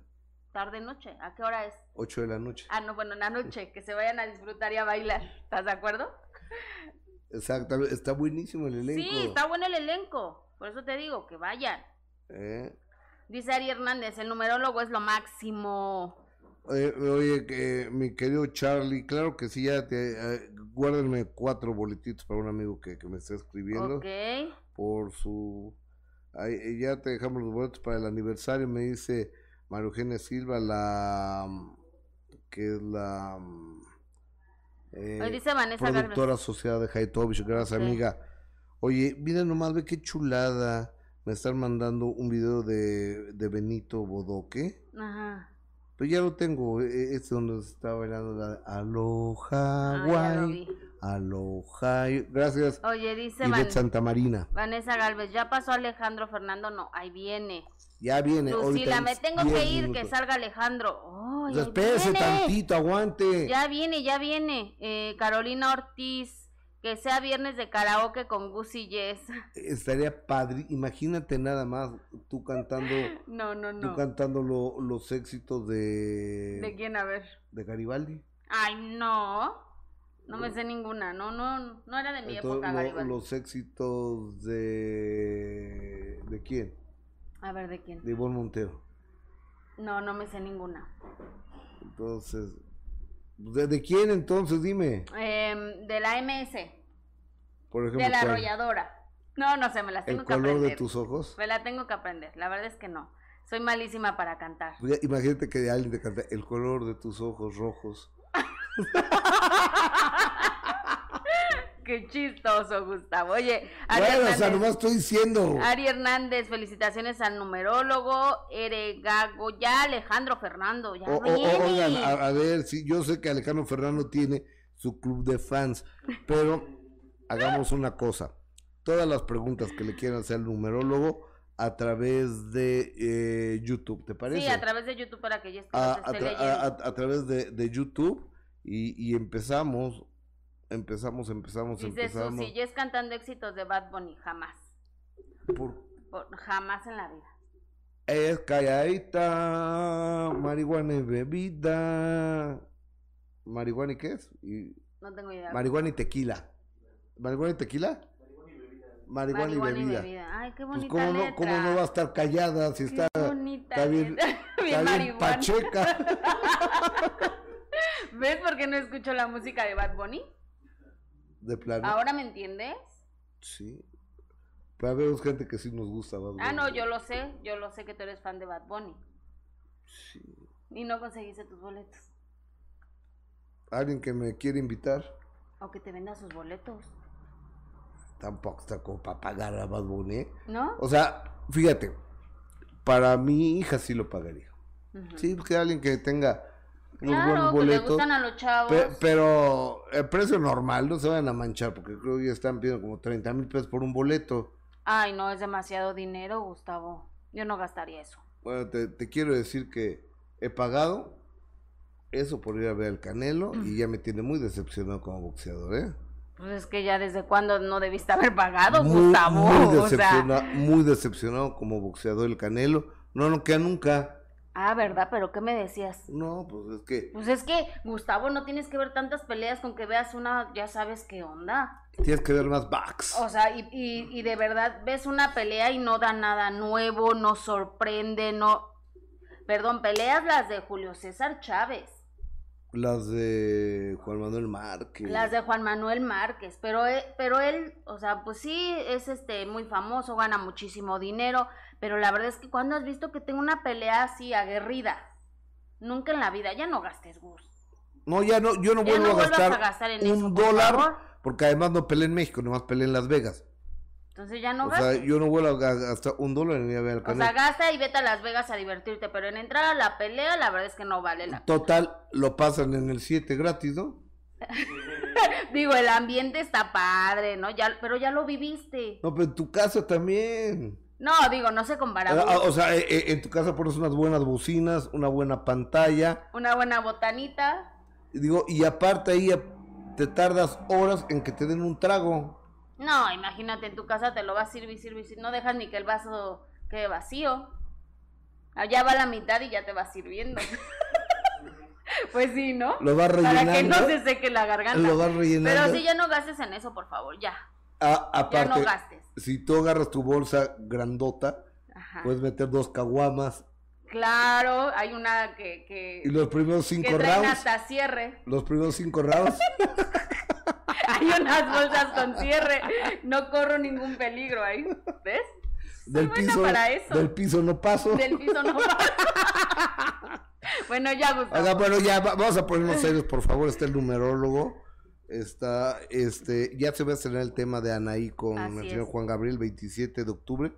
tarde, noche. ¿A qué hora es? 8 de la noche. Ah, no, bueno, en la noche, que se vayan a disfrutar y a bailar. ¿Estás de acuerdo? Exactamente. Está buenísimo el elenco. Sí, está bueno el elenco. Por eso te digo, que vayan. ¿Eh? Dice Ari Hernández, el numerólogo es lo máximo. Oye, mi querido Charlie, claro que sí, ya te, eh, guárdenme cuatro boletitos para un amigo que, que me está escribiendo Ok. por su... Ahí, eh, ya te dejamos los boletos para el aniversario, me dice María Eugenia Silva, la... que es la... eh, Hoy dice Vanessa productora asociada de Haitovich, gracias amiga. Oye, mira nomás, ve qué chulada. Me están mandando un video de, de Benito Bodoque. Ajá. Pero ya lo tengo, e- es donde está bailando la Aloha, Ah, guay. Aloha. Gracias, Oye, dice Santa Marina. Vanessa Galvez, ya pasó Alejandro Fernando, no, ahí viene. Ya viene. Lucila, me tengo 10 que ir, que salga Alejandro. ¡Ay, Pues ahí espérese tantito, aguante. Ya viene, ya viene. Eh, Carolina Ortiz, que sea viernes de karaoke con Gus y Jess. (laughs) Estaría padre, imagínate nada más tú cantando, No, no, tú no. cantando lo- los éxitos de, ¿De quién? A ver. de Garibaldi. Ay, no. No me sé ninguna. No, no, no era de mi Entonces, época, lo- Garibaldi. los éxitos de... ¿De quién? A ver, ¿de quién? De Ivonne Montero. No, no me sé ninguna. Entonces, ¿de, de quién entonces? Dime. Em, de la MS, Por ejemplo, de la ¿cuál? arrolladora. No, no sé, me las tengo ¿El que color aprender. de tus ojos? Me la tengo que aprender. La verdad es que no. Soy malísima para cantar. Pues Imagínate que alguien te canta el color de tus ojos rojos. (laughs) Qué chistoso, Gustavo. Oye, Ari Bueno, o sea, nomás estoy diciendo. Ari Hernández, felicitaciones al numerólogo, Eregago, ya Alejandro Fernando, ya O- oigan, a, a ver, sí, yo sé que Alejandro Fernando tiene su club de fans, pero hagamos una cosa. Todas las preguntas que le quieran hacer al numerólogo a través de eh, YouTube, ¿te parece? Sí, a través de YouTube para que ya esté, a, a tra- través de, de YouTube y, y empezamos, empezamos, empezamos, Dice empezamos. Susi, ya es cantando éxitos de Bad Bunny, jamás. Por, Por- jamás en la vida. es calladita, marihuana y bebida. ¿Marihuana y qué es? Y, No tengo idea. marihuana y tequila. ¿Marihuana y tequila? Marihuana, y bebida. Ay, qué Pues bonita cómo no, cómo no va a estar callada si está, bonita está bien, letra. (laughs) está bien bien pacheca. (laughs) ¿Ves por qué no escucho la música de Bad Bunny? De plano. ¿Ahora me entiendes? Sí. Pero vemos gente que sí nos gusta. Bad Ah, Bunny. no, yo lo sé. Yo lo sé que tú eres fan de Bad Bunny. Sí. Y no conseguiste tus boletos. Alguien que me quiere invitar, O que te venda sus boletos. tampoco está como para pagar a Bad Bunny. ¿eh? ¿No? O sea, fíjate, para mi hija sí lo pagaría. Ujú. Sí, porque alguien que tenga Claro, le boletos. gustan a los chavos. pe- pero el precio normal, no se van a manchar, porque creo que ya están pidiendo como 30 mil pesos por un boleto. Ay, no, es demasiado dinero, Gustavo. Yo no gastaría eso. Bueno, te, te quiero decir que he pagado eso por ir a ver al Canelo y ya me tiene muy decepcionado como boxeador, ¿eh? Pues es que ya desde cuándo no debiste haber pagado, muy, Gustavo. muy o sea, decepcionado, muy decepcionado como boxeador el Canelo. No, no queda nunca. Ah, ¿verdad? Pero ¿qué me decías? No, pues es que Pues es que, Gustavo, no tienes que ver tantas peleas con que veas una, ya sabes qué onda. tienes que ver más box. O sea, y, y, y de verdad ves una pelea y no da nada nuevo, no sorprende, no... Perdón, peleas las de Julio César Chávez, Las de Juan Manuel Márquez. las de Juan Manuel Márquez, pero él, pero él, o sea, pues sí, es este muy famoso, gana muchísimo dinero, pero la verdad es que cuando has visto que tengo una pelea así aguerrida, nunca en la vida, ya no gastes, Gus. No, ya no, yo no Ya vuelvo no a gastar, a gastar en un eso, dólar, porque además no peleé en México, nomás peleé en Las Vegas. Entonces ya no O sea, yo no vuelvo a ga- gastar un dólar en ir a ver al O sea, gasta y vete a Las Vegas a divertirte, pero en entrar a la pelea, la verdad es que no vale la Total, lo pasan en el 7 gratis, ¿no? (laughs) Digo, el ambiente está padre, ¿no? Ya, pero ya lo viviste. No, pero en tu casa también. No, digo, no se compara. Ah, O sea, eh, eh, en tu casa pones unas buenas bocinas, una buena pantalla. Una buena botanita. Digo, y aparte ahí eh, te tardas horas en que te den un trago. No, imagínate, en tu casa te lo vas a servir, servir, servir. No dejas ni que el vaso quede vacío. Allá va la mitad y ya te vas sirviendo. (laughs) pues sí, ¿no? Lo vas Para que no rellenando. se seque la garganta. Lo vas rellenando. Pero sí, ya no gastes en eso, por favor, ya. Ah, Ya aparte, no gastes. Si tú agarras tu bolsa grandota, Ajá. puedes meter dos caguamas Claro, hay una que, que, y los primeros que cinco traen rounds, hasta cierre. los primeros cinco rounds, (laughs) Hay unas bolsas con cierre. No corro ningún peligro ahí. ¿Ves? del piso, para eso. del piso no paso. Del piso no (laughs) Bueno, ya, Gustavo. Oiga, bueno, ya va- vamos a ponernos serios, por favor. Está el numerólogo. Está, este, ya se va a estrenar el tema de Anaí con Así el señor es. Juan Gabriel, 27 de octubre,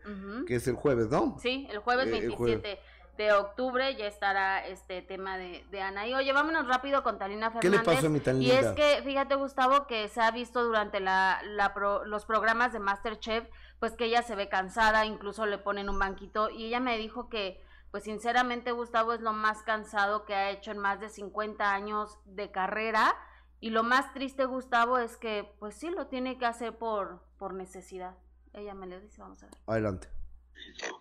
que es el jueves, ¿no? Sí, el jueves Eh, el 27 jueves. de octubre ya estará este tema de, de Ana. Y oye, vámonos rápido con Talina ¿Qué Fernández. le pasó a mi tan Y es que, fíjate, Gustavo, que se ha visto durante la, la pro- los programas de Masterchef, pues que ella se ve cansada, incluso le ponen un banquito. Y ella me dijo que, pues sinceramente, Gustavo es lo más cansado que ha hecho en más de 50 años de carrera. Y lo más triste, Gustavo, es que, pues sí, lo tiene que hacer por, por necesidad. Ella me lo dice, vamos a ver. Adelante.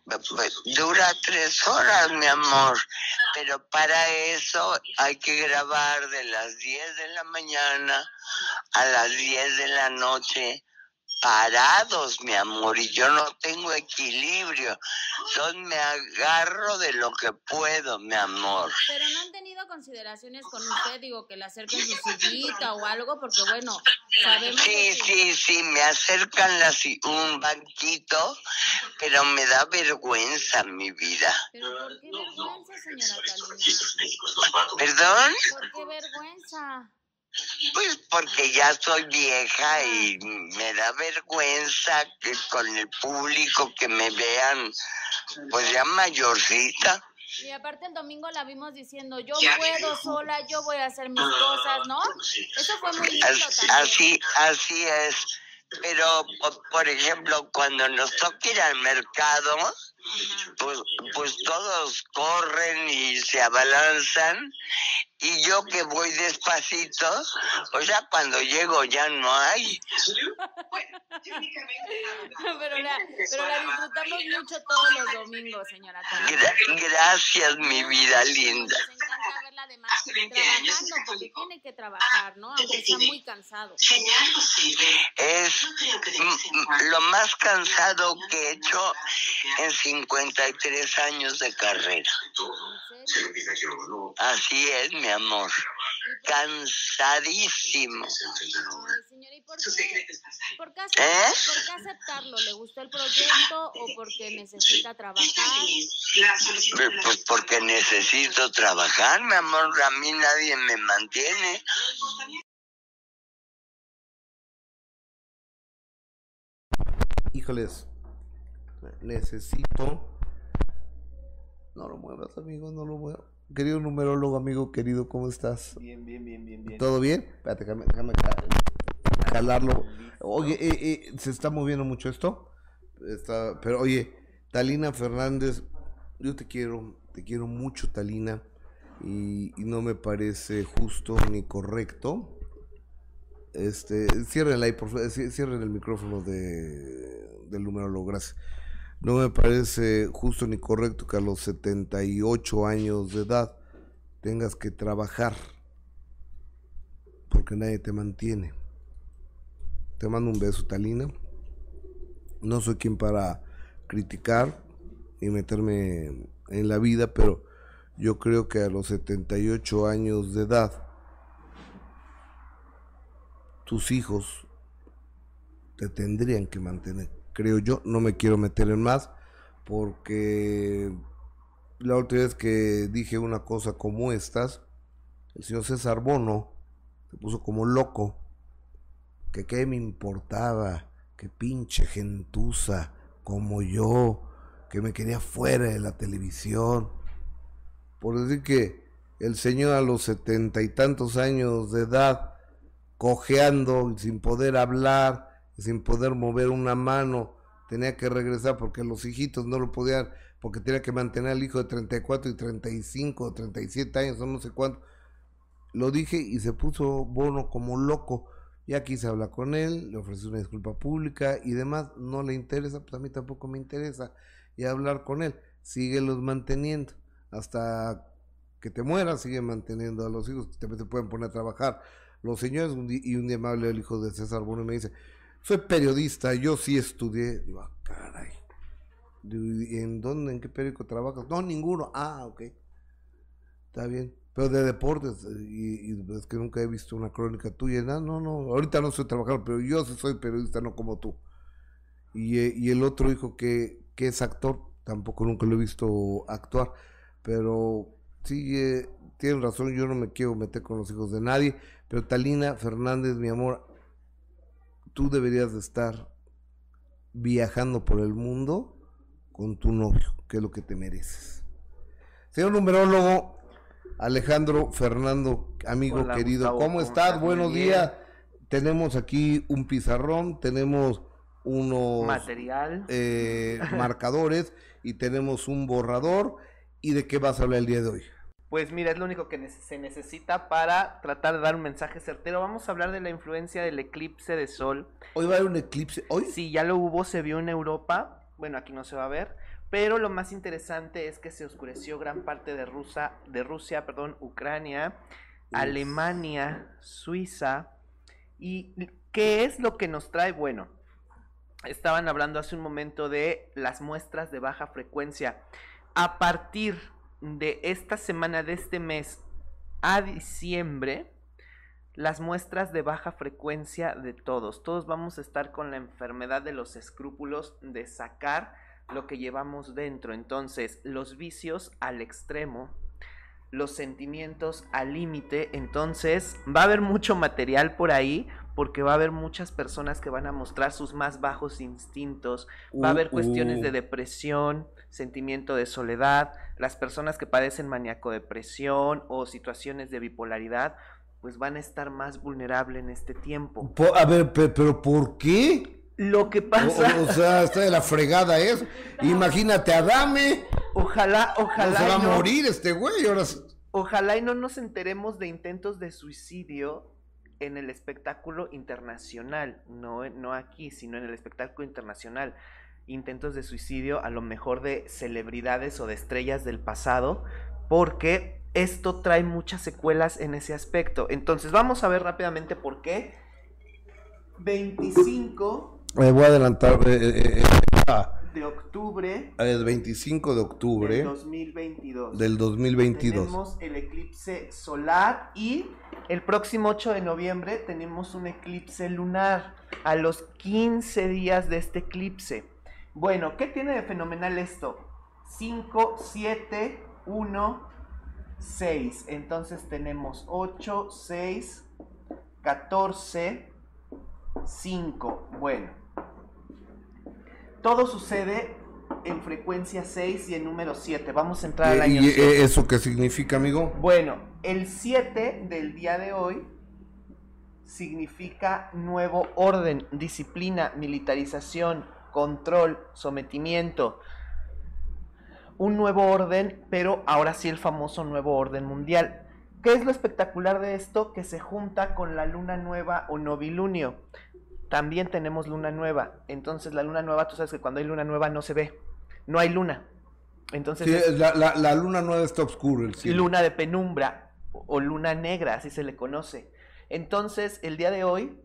Pues dura tres horas, mi amor, pero para eso hay que grabar de las 10 de la mañana a las 10 de la noche parados, mi amor, y yo no tengo equilibrio. Entonces me agarro de lo que puedo, mi amor. Pero no han tenido consideraciones con usted, digo, que le acerquen su sillita o algo, porque bueno, sabemos Sí, que sí, sí, me acercan la un banquito, pero me da vergüenza mi vida. Pero ¿por qué vergüenza, señora Talina? ¿Perdón? ¿Por qué vergüenza? Pues porque ya soy vieja y me da vergüenza que con el público que me vean, pues ya mayorcita. Y aparte el domingo la vimos diciendo, yo puedo sola, yo voy a hacer mis cosas, ¿no? Eso fue muy lindo As- también. Así, así es. Pero, po- por ejemplo, cuando nos toca ir al mercado, pues, pues todos corren y se abalanzan. Y yo que voy despacito, o sea, cuando llego ya no hay. pero, la, pero la disfrutamos mucho todos los domingos, señora. Gra- gracias, mi vida linda. Nos encanta verla además trabajando, porque tiene que trabajar, ¿no? Aunque sea muy cansado. Es lo más cansado que he hecho en 53 años de carrera. Así es, mi amor. Cansadísimo. Ay, señora, ¿y por qué, por qué, ¿Eh? por qué aceptarlo? ¿Le gustó el proyecto o porque necesita trabajar? Pues pues porque necesito trabajar, mi amor. A mí nadie me mantiene. Híjoles, necesito. No lo muevas, amigo, no lo muevas. Querido numerólogo, amigo querido, ¿cómo estás? Bien, bien, bien, bien, bien. ¿Todo bien? Espérate, déjame, déjame ja- jalarlo. Oye, eh, eh, ¿se está moviendo mucho esto? Está, pero oye, Talina Fernández, yo te quiero, te quiero mucho, Talina, y, y no me parece justo ni correcto. Este, cierren ahí, por favor, cie- cierren el micrófono de, del numerólogo, gracias. No me parece justo ni correcto que a los 78 años de edad tengas que trabajar porque nadie te mantiene. Te mando un beso, Talina. No soy quien para criticar y meterme en la vida, pero yo creo que a los 78 años de edad, tus hijos te tendrían que mantener. Creo yo, no me quiero meter en más, porque la última vez que dije una cosa como estas, el señor César Bono se puso como loco, que qué me importaba, que pinche gentuza como yo, que me quería fuera de la televisión. Por decir que el señor a los setenta y tantos años de edad, cojeando, sin poder hablar, sin poder mover una mano, tenía que regresar porque los hijitos no lo podían, porque tenía que mantener al hijo de 34 y 35, 37 años, o no sé cuánto. Lo dije y se puso Bono como loco. Ya quise hablar con él, le ofrecí una disculpa pública y demás. No le interesa, pues a mí tampoco me interesa. Y hablar con él, síguelos manteniendo. Hasta que te mueras, sigue manteniendo a los hijos, te, te pueden poner a trabajar. Los señores, y un día me habló el hijo de César Bono y me dice, soy periodista, yo sí estudié. Digo, ah, caray. ¿En dónde, en qué periódico trabajas? No, ninguno. Ah, ok. Está bien. Pero de deportes, y, es que nunca he visto una crónica tuya. No, no, no, ahorita no estoy trabajando, pero yo sí soy periodista, no como tú. Y, eh, y el otro hijo que, que, es actor, tampoco nunca lo he visto actuar. Pero sí, eh, tienen razón, yo no me quiero meter con los hijos de nadie. Pero Talina Fernández, mi amor, tú deberías de estar viajando por el mundo con tu novio, que es lo que te mereces. Señor numerólogo Alejandro Fernando, amigo querido, ¿cómo estás? Buenos días. Tenemos aquí un pizarrón, tenemos unos material, eh, (laughs) marcadores y tenemos un borrador. ¿Y de qué vas a hablar el día de hoy? Pues mira, es lo único que se necesita para tratar de dar un mensaje certero. Vamos a hablar de la influencia del eclipse de sol. ¿Hoy va a haber un eclipse? ¿Hoy? Sí, ya lo hubo, se vio en Europa. Bueno, aquí no se va a ver. Pero lo más interesante es que se oscureció gran parte de, Rusia, de Rusia, perdón, Ucrania, Alemania, Suiza. ¿Y qué es lo que nos trae? Bueno, estaban hablando hace un momento de las muestras de baja frecuencia. A partir de esta semana, de este mes a diciembre, las muestras de baja frecuencia de todos. Todos vamos a estar con la enfermedad de los escrúpulos de sacar lo que llevamos dentro. Entonces, los vicios al extremo, los sentimientos al límite. Entonces, va a haber mucho material por ahí porque va a haber muchas personas que van a mostrar sus más bajos instintos. Va a haber cuestiones de uh. depresión, sentimiento de soledad, las personas que padecen maníaco depresión o situaciones de bipolaridad, pues van a estar más vulnerables en este tiempo. A ver, pero ¿por qué? Lo que pasa. O, sea, está de la fregada eso. (laughs) Imagínate a Dame. Ojalá, ojalá. se va a morir este güey. Ahora... Ojalá y no nos enteremos de intentos de suicidio en el espectáculo internacional. No, no aquí, sino en el espectáculo internacional intentos de suicidio a lo mejor de celebridades o de estrellas del pasado, porque esto trae muchas secuelas en ese aspecto. Entonces vamos a ver rápidamente por qué. 25... Me voy a adelantar. Eh, eh, eh, ah. de octubre. El 25 de octubre. Del 2022. Del 2022. Tenemos el eclipse solar y el próximo 8 de noviembre tenemos un eclipse lunar. A los 15 días de este eclipse. Bueno, ¿qué tiene de fenomenal esto? 5, 7, 1, 6. Entonces tenemos 8, 6, 14, 5. Bueno, todo sucede en frecuencia 6 y en número 7. Vamos a entrar al año. ¿Y eso qué significa, amigo? Bueno, el 7 del día de hoy significa nuevo orden, disciplina, militarización, control, sometimiento. Un nuevo orden, pero ahora sí el famoso nuevo orden mundial. ¿Qué es lo espectacular de esto? Que se junta con la luna nueva o novilunio. También tenemos luna nueva. Entonces la luna nueva, tú sabes que cuando hay luna nueva no se ve. No hay luna. Entonces la, luna nueva está oscura. Luna de penumbra o luna negra, así se le conoce. Entonces el día de hoy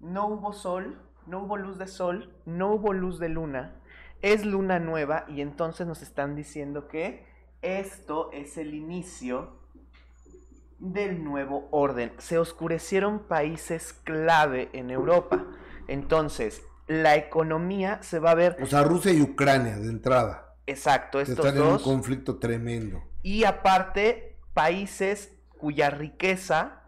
no hubo sol, no hubo luz de sol, no hubo luz de luna, es luna nueva y entonces nos están diciendo que esto es el inicio del nuevo orden. Se oscurecieron países clave en Europa. Entonces, la economía se va a ver... O sea, Rusia y Ucrania de entrada. Exacto, estos están en un conflicto tremendo. Y aparte, países cuya riqueza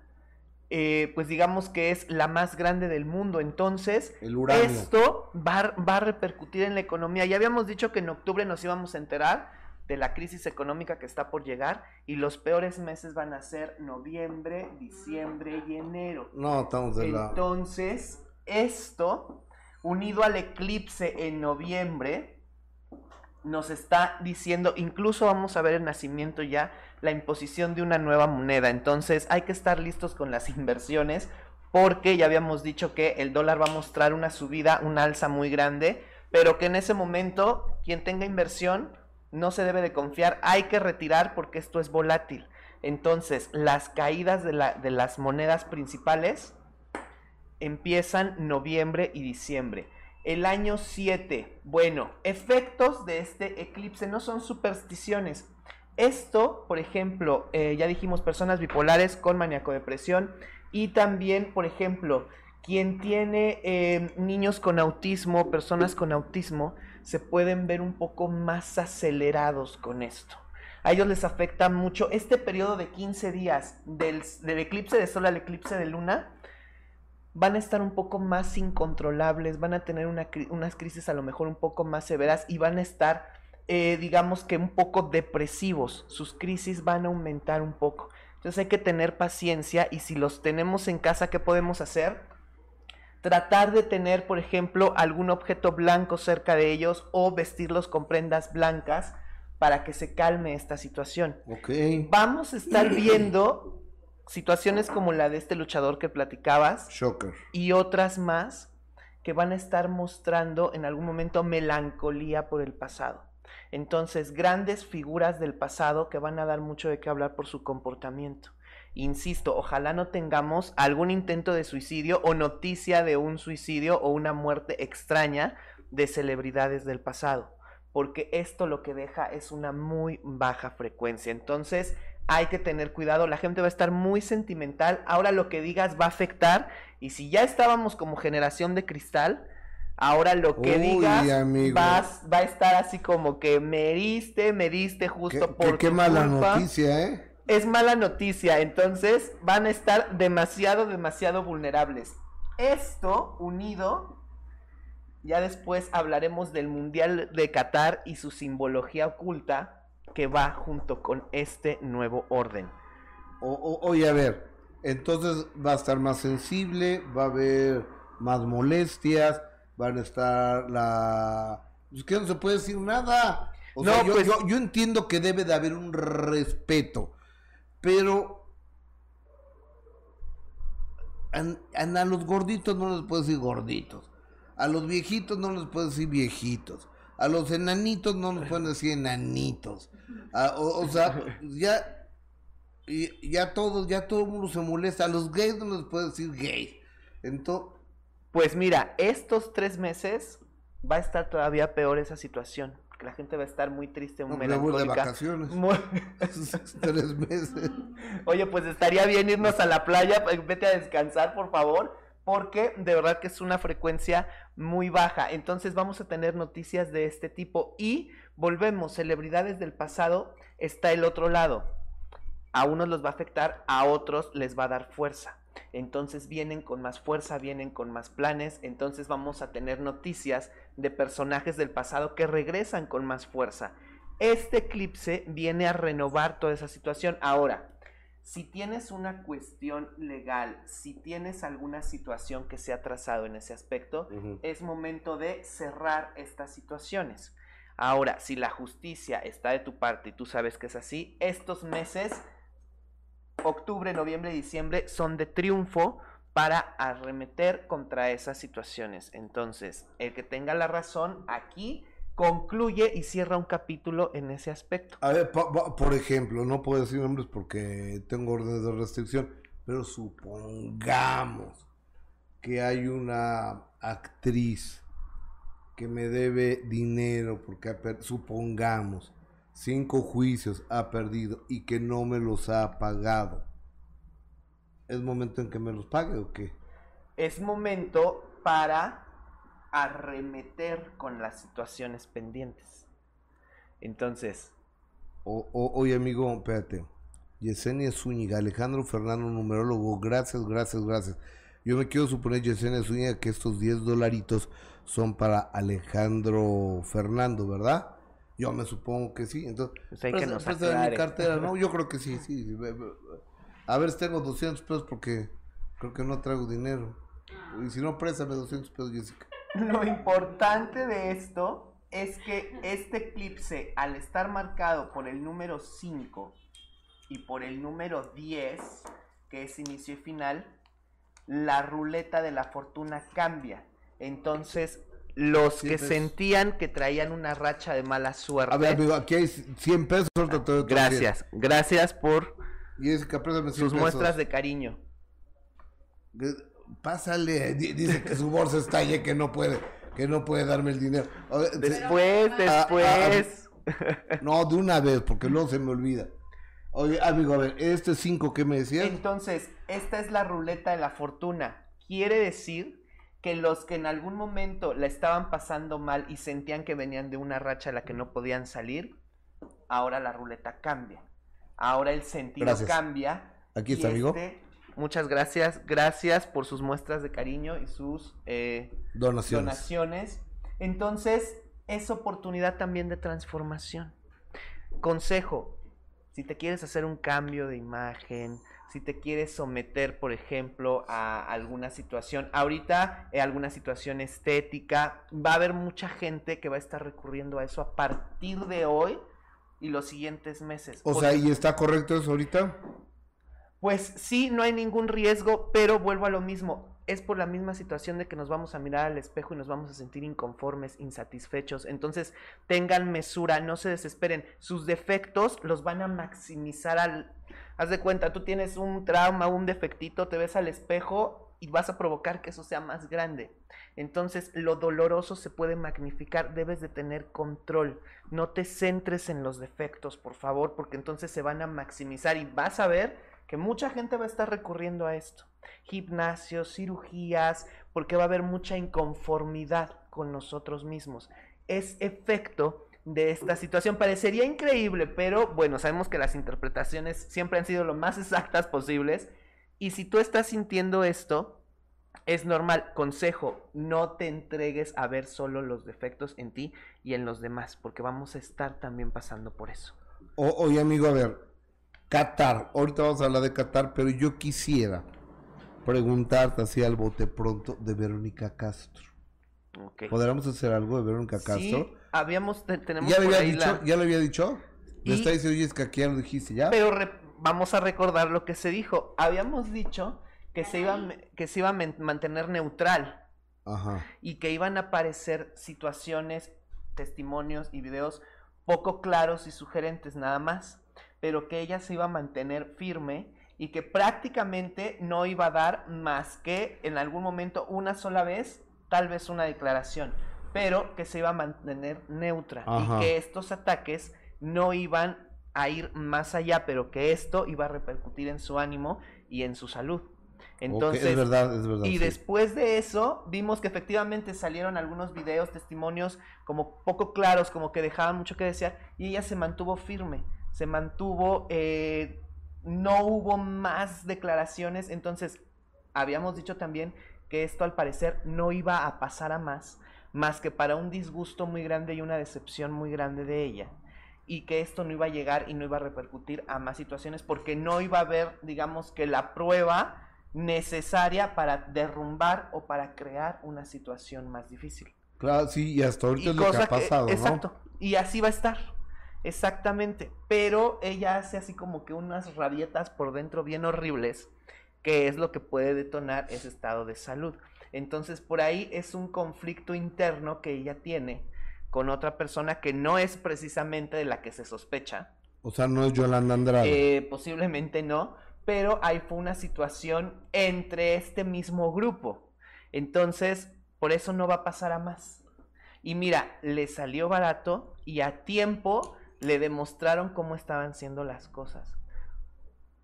eh, pues digamos que es la más grande del mundo. Entonces, El esto va, a- va a repercutir en la economía. Ya habíamos dicho que en octubre nos íbamos a enterar de la crisis económica que está por llegar y los peores meses van a ser noviembre, diciembre y enero. No, estamos de la... Entonces, esto, unido al eclipse en noviembre, nos está diciendo, incluso vamos a ver el nacimiento ya, la imposición de una nueva moneda. Entonces, hay que estar listos con las (laughs) inversiones, porque ya habíamos dicho que el dólar va a mostrar una subida, una alza muy grande, pero que en ese momento, quien tenga inversión, no se debe de confiar, hay que retirar porque esto es volátil. Entonces, las caídas de, la- de las monedas principales empiezan noviembre y diciembre. El año 7, bueno, efectos de este eclipse no son supersticiones. Esto, por ejemplo, eh, ya dijimos personas bipolares con maníaco-depresión y también, por ejemplo, quien tiene eh, niños con autismo, personas con autismo, se pueden ver un poco más acelerados con esto. A ellos les afecta mucho este periodo de 15 días del, del eclipse de sol al eclipse de luna. Van a estar un poco más incontrolables, van a tener una unas crisis a lo mejor un poco más severas y van a estar, eh, digamos que un poco depresivos. Sus crisis van a aumentar un poco. Entonces hay que tener paciencia y si los tenemos en casa, ¿qué podemos hacer? Tratar de tener, por ejemplo, algún objeto blanco cerca de ellos o vestirlos con prendas blancas para que se calme esta situación. Ok. Vamos a estar viendo situaciones como la de este luchador que platicabas Shocker. y otras más que van a estar mostrando en algún momento melancolía por el pasado. Entonces, grandes figuras del pasado que van a dar mucho de qué hablar por su comportamiento. Insisto, ojalá no tengamos algún intento de suicidio o noticia de un suicidio o una muerte extraña de celebridades del pasado, porque esto lo que deja es una muy baja frecuencia. Entonces, hay que tener cuidado, la gente va a estar muy sentimental, ahora lo que digas va a afectar y si ya estábamos como generación de cristal, ahora lo que Uy, digas amigo. vas- va a estar así como que me heriste, me diste justo por qué mala culpa". noticia, ¿eh? Es mala noticia, entonces van a estar demasiado, demasiado vulnerables. Esto unido, ya después hablaremos del Mundial de Qatar y su simbología oculta que va junto con este nuevo orden. O- o- oye, a ver, entonces va a estar más sensible, va a haber más molestias, van a estar la... Es que no se puede decir nada. O No, sea, yo, pues- yo- yo entiendo que debe de haber un respeto, pero... a los gorditos no les puedes decir gorditos. A los viejitos no les puedes decir viejitos. A los enanitos no les pueden decir enanitos. A- o, o sea, ya y ya todos, ya todo el mundo se molesta. A los gays no les puede decir gays. Entonces, Pues mira, estos tres meses va a estar todavía peor esa situación. La gente va a estar muy triste, muy no, me voy de melancólica. vacaciones. Muy- (laughs) Tres meses. (laughs) Oye, pues estaría bien irnos a la playa, vete a descansar, por favor, porque de verdad que es una frecuencia muy baja. Entonces vamos a tener noticias de este tipo y volvemos, celebridades del pasado, está el otro lado. A unos los va a afectar, a otros les va a dar fuerza. Entonces vienen con más fuerza, vienen con más planes, entonces vamos a tener noticias de personajes del pasado que regresan con más fuerza. Este eclipse viene a renovar toda esa situación. Ahora, si tienes una cuestión legal, si tienes alguna situación que se ha trazado en ese aspecto, es momento de cerrar estas situaciones. Ahora, si la justicia está de tu parte y tú sabes que es así, estos meses, octubre, noviembre y diciembre, son de triunfo para arremeter contra esas situaciones. Entonces, el que tenga la razón aquí concluye y cierra un capítulo en ese aspecto. A ver, pa- pa- por ejemplo, no puedo decir nombres porque tengo órdenes de restricción, pero supongamos que hay una actriz que me debe dinero porque ha supongamos cinco juicios ha perdido y que no me los ha pagado. ¿Es momento en que me los pague o qué? es momento para arremeter con las situaciones pendientes. Entonces, O, o- oye, amigo, espérate. Yesenia Zúñiga, Alejandro Fernando, numerólogo, gracias, gracias, gracias. Yo me quiero suponer, Yesenia Zúñiga, que estos 10 dolaritos son para Alejandro Fernando, ¿verdad? Yo me supongo que sí. Entonces, Pues hay que nos mi cartera, ¿no? (laughs) Yo creo que sí, sí. A ver, si tengo 200 pesos porque creo que no traigo dinero. Y si no, préstame 200 pesos, Jessica. (laughs) Lo importante de esto es que este eclipse, al estar marcado por el número 5 y por el número 10, que es inicio y final, la ruleta de la fortuna cambia. Entonces, los Sí, que pues. sentían que traían una racha de mala suerte. A ver, amigo, aquí hay 100 pesos. otros Gracias, gracias por 100. Jessica, préstame 100 sus pesos. muestras de cariño. Pásale, di- dice que su bolsa está llena, que no puede, que no puede darme el dinero. A ver, Después, Ah, ah, después. No, de una vez, porque luego se me olvida. Oye, amigo, a ver, este 5 que me decías. Entonces, esta es la ruleta de la fortuna. Quiere decir que los que en algún momento la estaban pasando mal y sentían que venían de una racha a la que no podían salir, ahora la ruleta cambia. Ahora el sentido Gracias. cambia. Aquí y está, amigo. este- muchas gracias. Gracias por sus muestras de cariño y sus eh, Donaciones. donaciones. Entonces, es oportunidad también de transformación. Consejo, si te quieres hacer un cambio de imagen, si te quieres someter, por ejemplo, a alguna situación, ahorita eh, alguna situación estética, va a haber mucha gente que va a estar recurriendo a eso a partir de hoy y los siguientes meses. O sea, ¿y está correcto eso ahorita? Pues sí, no hay ningún riesgo, pero vuelvo a lo mismo. Es por la misma situación de que nos vamos a mirar al espejo y nos vamos a sentir inconformes, insatisfechos. Entonces, tengan mesura, no se desesperen. Sus defectos los van a maximizar al... Haz de cuenta, tú tienes un trauma, un defectito, te ves al espejo y vas a provocar que eso sea más grande. Entonces, lo doloroso se puede magnificar, debes de tener control. No te centres en los defectos, por favor, porque entonces se van a maximizar y vas a ver que mucha gente va a estar recurriendo a esto. Gimnasios, cirugías, porque va a haber mucha inconformidad con nosotros mismos. Es efecto de esta situación. Parecería increíble, pero bueno, sabemos que las interpretaciones siempre han sido lo más exactas posibles. Y si tú estás sintiendo esto, es normal. Consejo, no te entregues a ver solo los defectos en ti y en los demás, porque vamos a estar también pasando por eso. Oye, amigo, a ver, Qatar, ahorita vamos a hablar de Qatar, pero yo quisiera preguntarte así al bote pronto de Verónica Castro. Ok. ¿Podríamos hacer algo de Verónica Sí, Castro? habíamos, te- tenemos ¿Ya le había dicho? la- ¿Ya le había dicho? Me Y- está diciendo Jessica que ya lo dijiste, ¿ya? Pero re- vamos a recordar lo que se dijo. Habíamos dicho que se iba, que se iba a mantener neutral Ajá. y que iban a aparecer situaciones, testimonios y videos poco claros y sugerentes nada más, pero que ella se iba a mantener firme y que prácticamente no iba a dar más que en algún momento una sola vez, tal vez una declaración, pero que se iba a mantener neutra Ajá. y que estos ataques no iban a ir más allá, pero que esto iba a repercutir en su ánimo y en su salud. Entonces, es verdad, es verdad. y sí. después de eso, vimos que efectivamente salieron algunos videos, testimonios como poco claros, como que dejaban mucho que desear, y ella se mantuvo firme, se mantuvo, eh, no hubo más declaraciones, entonces habíamos dicho también que esto al parecer no iba a pasar a más, más que para un disgusto muy grande y una decepción muy grande de ella. Y que esto no iba a llegar y no iba a repercutir a más situaciones porque no iba a haber, digamos, que la prueba necesaria para derrumbar o para crear una situación más difícil. Claro, sí, y hasta ahorita Y es lo que ha pasado, ¿no? Exacto. Y así va a estar. Exactamente. Pero ella hace así como que unas rabietas por dentro bien horribles, que es lo que puede detonar ese estado de salud. Entonces, por ahí es un conflicto interno que ella tiene con otra persona que no es precisamente de la que se sospecha. O sea, no es Yolanda Andrade. Eh, posiblemente no, pero ahí fue una situación entre este mismo grupo. Entonces, por eso no va a pasar a más. Y mira, le salió barato y a tiempo le demostraron cómo estaban siendo las cosas.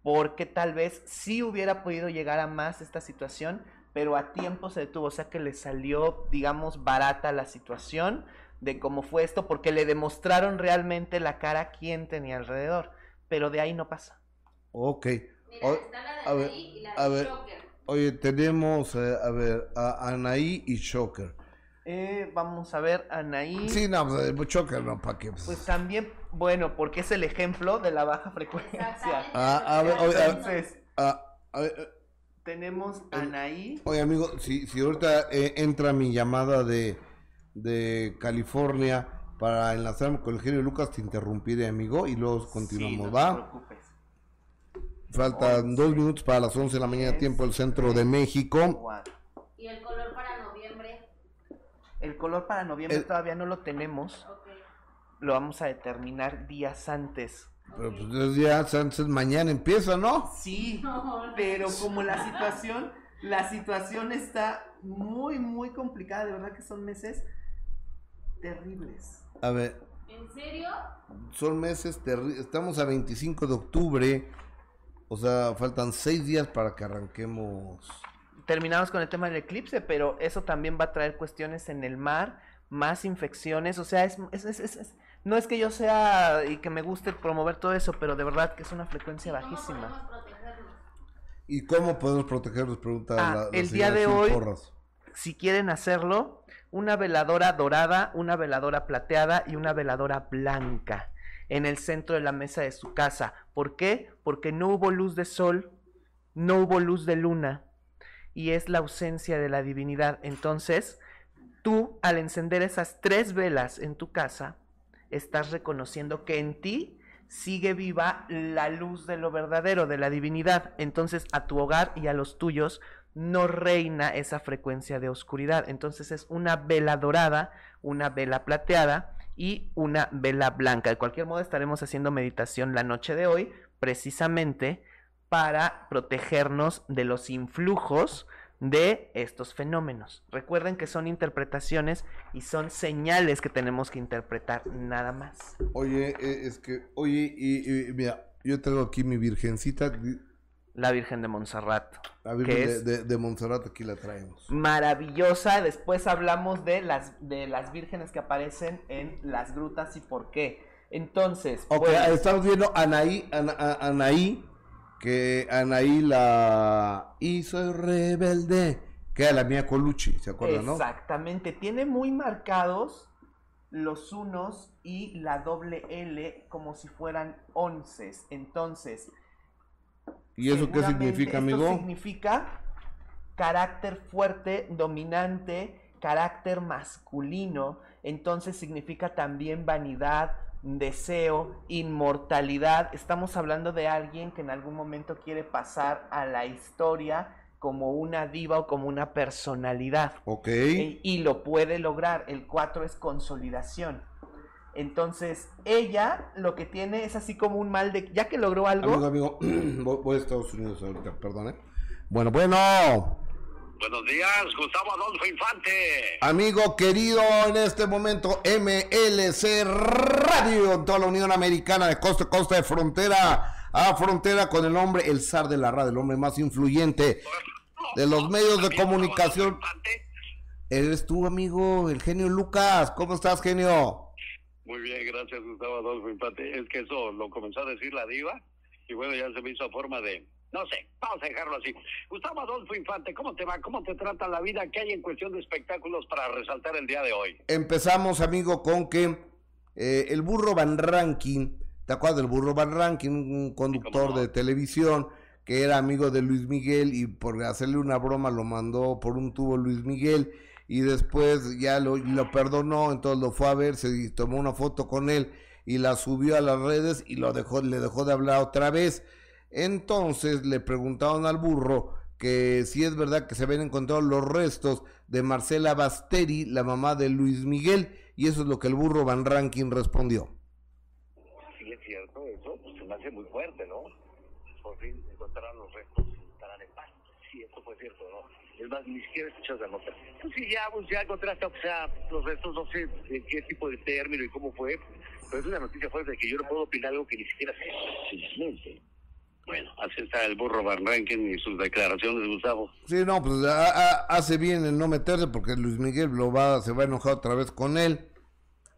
Porque tal vez sí hubiera podido llegar a más esta situación, pero a tiempo se detuvo. O sea que le salió, digamos, barata la situación de cómo fue esto, porque le demostraron realmente la cara a quien tenía alrededor. Pero de ahí no pasa. Ok. Mira, O- está la de a ver, y la a de ver. Joker. Oye, tenemos, eh, a ver, a Anaí y Shocker. Eh, vamos a ver, Anaí. Sí, no, pues, eh, Shocker no, ¿para qué? Pues también, bueno, porque es el ejemplo de la baja frecuencia. Exactamente. Ah, a ver, oye, a- Entonces, Ah, a ver, tenemos Anaí. oye, amigo, si, si ahorita eh, entra mi llamada de, de California para enlazarme con el genio Lucas, te interrumpiré, amigo, y luego continuamos, Sí, no ¿va? te preocupes. Faltan dos minutos para las 11 de la mañana, tiempo del centro de México. Y el color para noviembre. El color para noviembre El- todavía no lo tenemos. Ok. Lo vamos a determinar días antes. Pero pues es ya, entonces mañana empieza, ¿no? Sí, pero como la situación, la situación está muy, muy complicada, de verdad que son meses terribles. A ver, ¿En serio? son meses terribles. Estamos a 25 de octubre. O sea, faltan seis días para que arranquemos. Terminamos con el tema del eclipse, pero eso también va a traer cuestiones en el mar, más infecciones, o sea, es, es- es- es- es- no es que yo sea y que me guste promover todo eso, pero de verdad que es una frecuencia ¿Cómo bajísima. podemos protegernos? ¿Y cómo podemos protegernos? Pregunta Ah, la, la el día señora de hoy- Porras. Si quieren hacerlo, una veladora dorada, una veladora plateada y una veladora blanca en el centro de la mesa de su casa. ¿Por qué? Porque no hubo luz de sol, no hubo luz de luna y es la ausencia de la divinidad. Entonces, tú al encender esas tres velas en tu casa, estás reconociendo que en ti sigue viva la luz de lo verdadero, de la divinidad. Entonces, a tu hogar y a los tuyos no reina esa frecuencia de oscuridad. Entonces es una vela dorada, una vela plateada y una vela blanca. De cualquier modo estaremos haciendo meditación la noche de hoy precisamente para protegernos de los influjos de estos fenómenos. Recuerden que son interpretaciones y son señales que tenemos que interpretar nada más. Oye, eh, es que, oye, y, y, mira, yo tengo aquí mi virgencita, La Virgen de Montserrat. la que Virgen de, es de, de Montserrat, aquí la traemos. maravillosa. Después hablamos de las, de las vírgenes que aparecen en las grutas y por qué. Entonces, Ok, bueno, estamos viendo Anaí, Ana- a- Anaí, que Anaí la hizo rebelde, que era la mía Colucci, ¿se acuerdan, no? exactamente, tiene muy marcados los unos y la doble L como si fueran onces. Entonces, ¿Y eso qué significa, esto amigo? significa carácter fuerte, dominante, carácter masculino. Entonces significa también vanidad, deseo, inmortalidad. Estamos hablando de alguien que en algún momento quiere pasar a la historia como una diva o como una personalidad. Ok. Y, y lo puede lograr. El 4 es consolidación. Entonces, ella lo que tiene es así como un mal de... Ya que logró algo... Amigo, amigo, (clears throat) voy, a Estados Unidos ahorita, perdón, ¿eh? Bueno, bueno. Buenos días, Gustavo Adolfo Infante. Amigo querido, en este momento MLC Radio en toda la Unión Americana de costa a costa de frontera a frontera con el nombre El zar de la radio, el hombre más influyente de los medios de comunicación. Eres tú, amigo, el genio Lucas. ¿Cómo estás, genio? Muy bien, gracias, Gustavo Adolfo Infante. Es que eso lo comenzó a decir la diva y bueno, ya se me hizo forma de... No sé, vamos a dejarlo así. Gustavo Adolfo Infante, ¿cómo te va? ¿Cómo te trata la vida? ¿Qué hay en cuestión de espectáculos para resaltar el día de hoy? Empezamos, amigo, con que eh, el burro Van Ranking, ¿te acuerdas del burro Van Ranking? Un conductor no. de televisión que era amigo de Luis Miguel y por hacerle una broma lo mandó por un tubo Luis Miguel y después ya lo, lo perdonó, entonces lo fue a ver, se tomó una foto con él y la subió a las redes y lo dejó, le dejó de hablar otra vez. Entonces le preguntaron al burro que si es verdad que se habían encontrado los restos de Marcela Basteri, la mamá de Luis Miguel, y eso es lo que el burro Van Ranking respondió. Sí, es cierto, eso pues, se me hace muy fuerte, ¿no? Por fin encontraron los restos y estarán en paz. Sí, eso fue cierto, ¿no? Es más, ni siquiera escuchas la nota. Pues sí, ya, pues ya encontraste, o sea, los restos, no sé en qué tipo de término y cómo fue, pero es una noticia fuerte de que yo no puedo opinar algo que ni siquiera sé. Simplemente. Bueno, así está el burro Van y sus declaraciones, Gustavo. Sí, no, pues a- hace bien en no meterse porque Luis Miguel lo va, se va a enojar otra vez con él.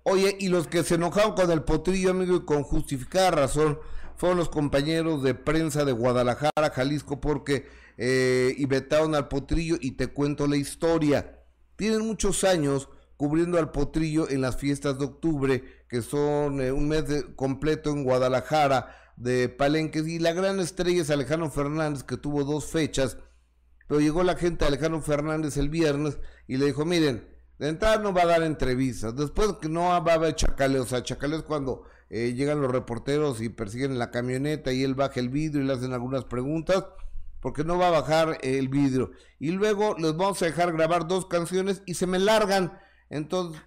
Oye, y los que se enojaron con el potrillo, amigo, y con justificada razón, fueron los compañeros de prensa de Guadalajara, Jalisco, porque eh, y vetaron al potrillo y te cuento la historia. Tienen muchos años cubriendo al potrillo en las fiestas de octubre, que son eh, un mes completo en Guadalajara de Palenques, y la gran estrella es Alejandro Fernández, que tuvo dos fechas, pero llegó la gente de Alejandro Fernández el viernes y le dijo, miren, de entrada no va a dar entrevistas, después que no va a haber chacaleo, o sea, chacaleo es cuando eh, llegan los reporteros y persiguen en la camioneta y él baja el vidrio y le hacen algunas preguntas, porque no va a bajar el vidrio. Y luego les vamos a dejar grabar dos canciones y se me largan. Entonces,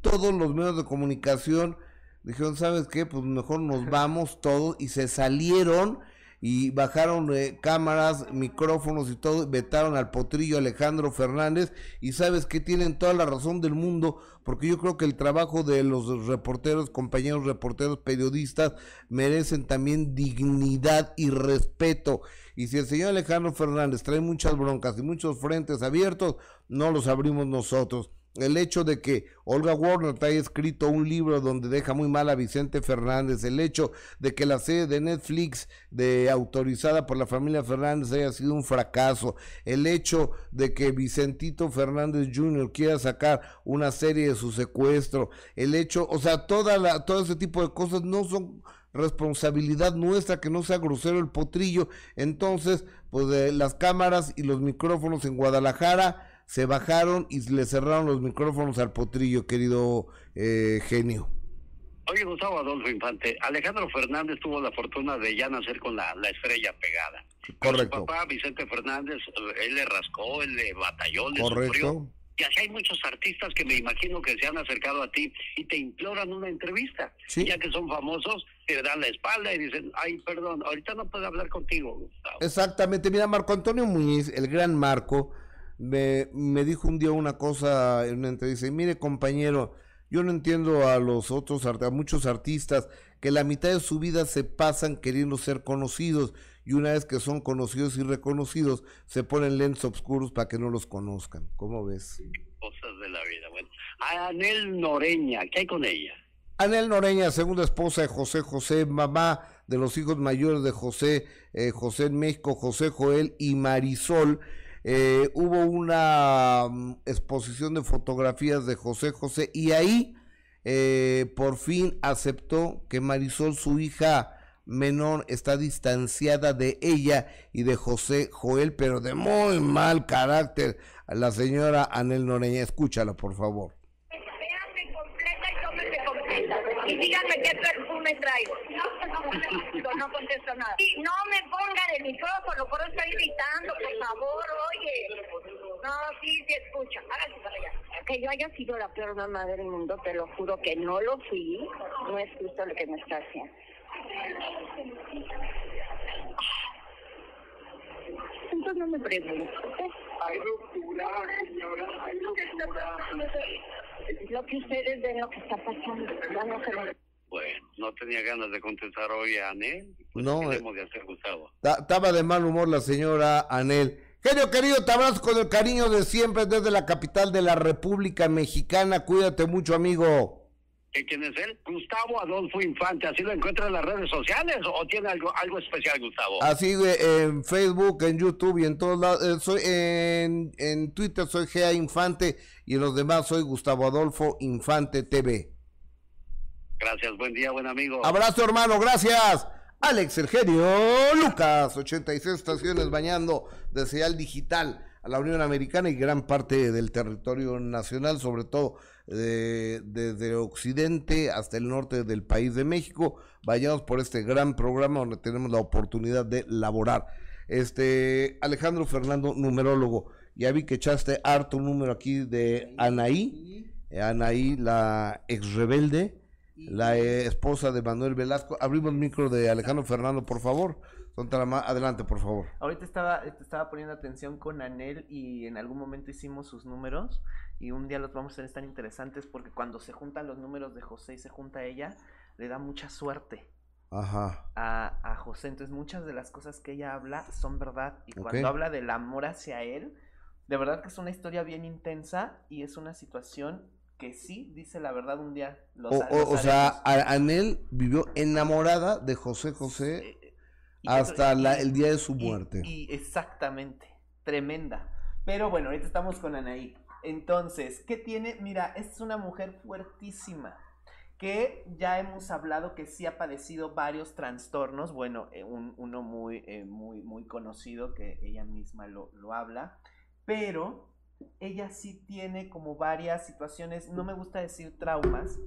todos los medios de comunicación dijeron, ¿sabes qué? Pues mejor nos vamos todos y se salieron y bajaron eh, cámaras, micrófonos y todo, vetaron al potrillo Alejandro Fernández. Y sabes que tienen toda la razón del mundo porque yo creo que el trabajo de los reporteros, compañeros reporteros, periodistas merecen también dignidad y respeto. Y si el señor Alejandro Fernández trae muchas broncas y muchos frentes abiertos, no los abrimos nosotros el hecho de que Olga Warner haya escrito un libro donde deja muy mal a Vicente Fernández, el hecho de que la serie de Netflix de autorizada por la familia Fernández haya sido un fracaso, el hecho de que Vicentito Fernández Jr. quiera sacar una serie de su secuestro, el hecho, o sea, toda la, todo ese tipo de cosas no son responsabilidad nuestra que no sea grosero el potrillo. Entonces, pues de las cámaras y los micrófonos en Guadalajara se bajaron y le cerraron los micrófonos al potrillo, querido eh, genio. Oye, Gustavo Adolfo Infante, Alejandro Fernández tuvo la fortuna de ya nacer con la, estrella pegada. Correcto. Su papá, Vicente Fernández, él le rascó, él le batalló, le Correcto. Y así hay muchos artistas que me imagino que se han acercado a ti y te imploran una entrevista. Ya que son famosos, te dan la espalda y dicen, ay, perdón, ahorita no puedo hablar contigo, Gustavo. Exactamente. Mira, Marco Antonio Muñiz, el gran Marco, me, me dijo un día una cosa en una entrevista, y mire compañero, yo no entiendo a los otros, a muchos artistas que la mitad de su vida se pasan queriendo ser conocidos y una vez que son conocidos y reconocidos se ponen lentes oscuros para que no los conozcan. ¿Cómo ves? Cosas de la vida. Bueno, Anel Noreña, ¿qué hay con ella? Anel Noreña, segunda esposa de José José, mamá de los hijos mayores de José, eh, José en México, José Joel y Marisol. Eh, hubo una mm, exposición de fotografías de José José y ahí eh, por fin aceptó que Marisol, su hija menor, está distanciada de ella y de José Joel, pero de muy mal carácter. La señora Anel Noreña, escúchala por favor. y díganme qué perfume traigo. (laughs) No, no contesto nada. Y no me pongan el micrófono, por eso estoy gritando, por favor, oye. No, sí, se escucha. Hágase para allá. Que yo haya sido la peor mamá del mundo, te lo juro que no lo fui. No es justo lo que me está haciendo. Entonces no me preguntes. Hay ruptura, señora. Hay ruptura. Lo que ustedes ven, lo que está pasando. Ya no se bueno, no tenía ganas de contestar hoy a Anel. Pues no. Eh, de hacer, Gustavo? Estaba de mal humor la señora Anel. Genio querido, te abrazo con el cariño de siempre desde la capital de la República Mexicana. Cuídate mucho, amigo. ¿Quién es él? Gustavo Adolfo Infante. ¿Así lo encuentras en las redes sociales o tiene algo algo especial, Gustavo? Así en Facebook, en YouTube y en todos lados. Eh, soy en, en Twitter soy Gea Infante y en los demás soy Gustavo Adolfo Infante TV. Gracias, buen día, buen amigo. Abrazo, hermano, gracias. Alex Eugenio Lucas, 86 estaciones bañando de señal digital a la Unión Americana y gran parte del territorio nacional, sobre todo desde Occidente hasta el norte del país de México, vayamos por este gran programa donde tenemos la oportunidad de laborar. Este Alejandro Fernando, numerólogo, ya vi que echaste harto número aquí de Anaí, Anaí, la ex rebelde la esposa de Manuel Velasco. Abrimos el micro de Alejandro Fernando, por favor. Adelante, por favor. Ahorita estaba, estaba poniendo atención con Anel y en algún momento hicimos sus números y un día los vamos a hacer tan interesantes porque cuando se juntan los números de José y se junta ella, le da mucha suerte. Ajá. A, a José. Entonces muchas de las cosas que ella habla son verdad. Y cuando habla del amor hacia él, de verdad que es una historia bien intensa y es una situación que sí dice la verdad un día. Los, O, los o- sea, Anel vivió enamorada de José José Y hasta que- la- y- el día de su y- muerte. Y, exactamente, tremenda. Pero bueno, ahorita estamos con Anaí. Entonces, ¿qué tiene? Mira, es una mujer fuertísima que ya hemos hablado que sí ha padecido varios trastornos. Bueno, eh, un- uno muy, eh, muy, muy conocido que ella misma lo, lo habla. Pero ella sí tiene como varias situaciones, no me gusta decir traumas,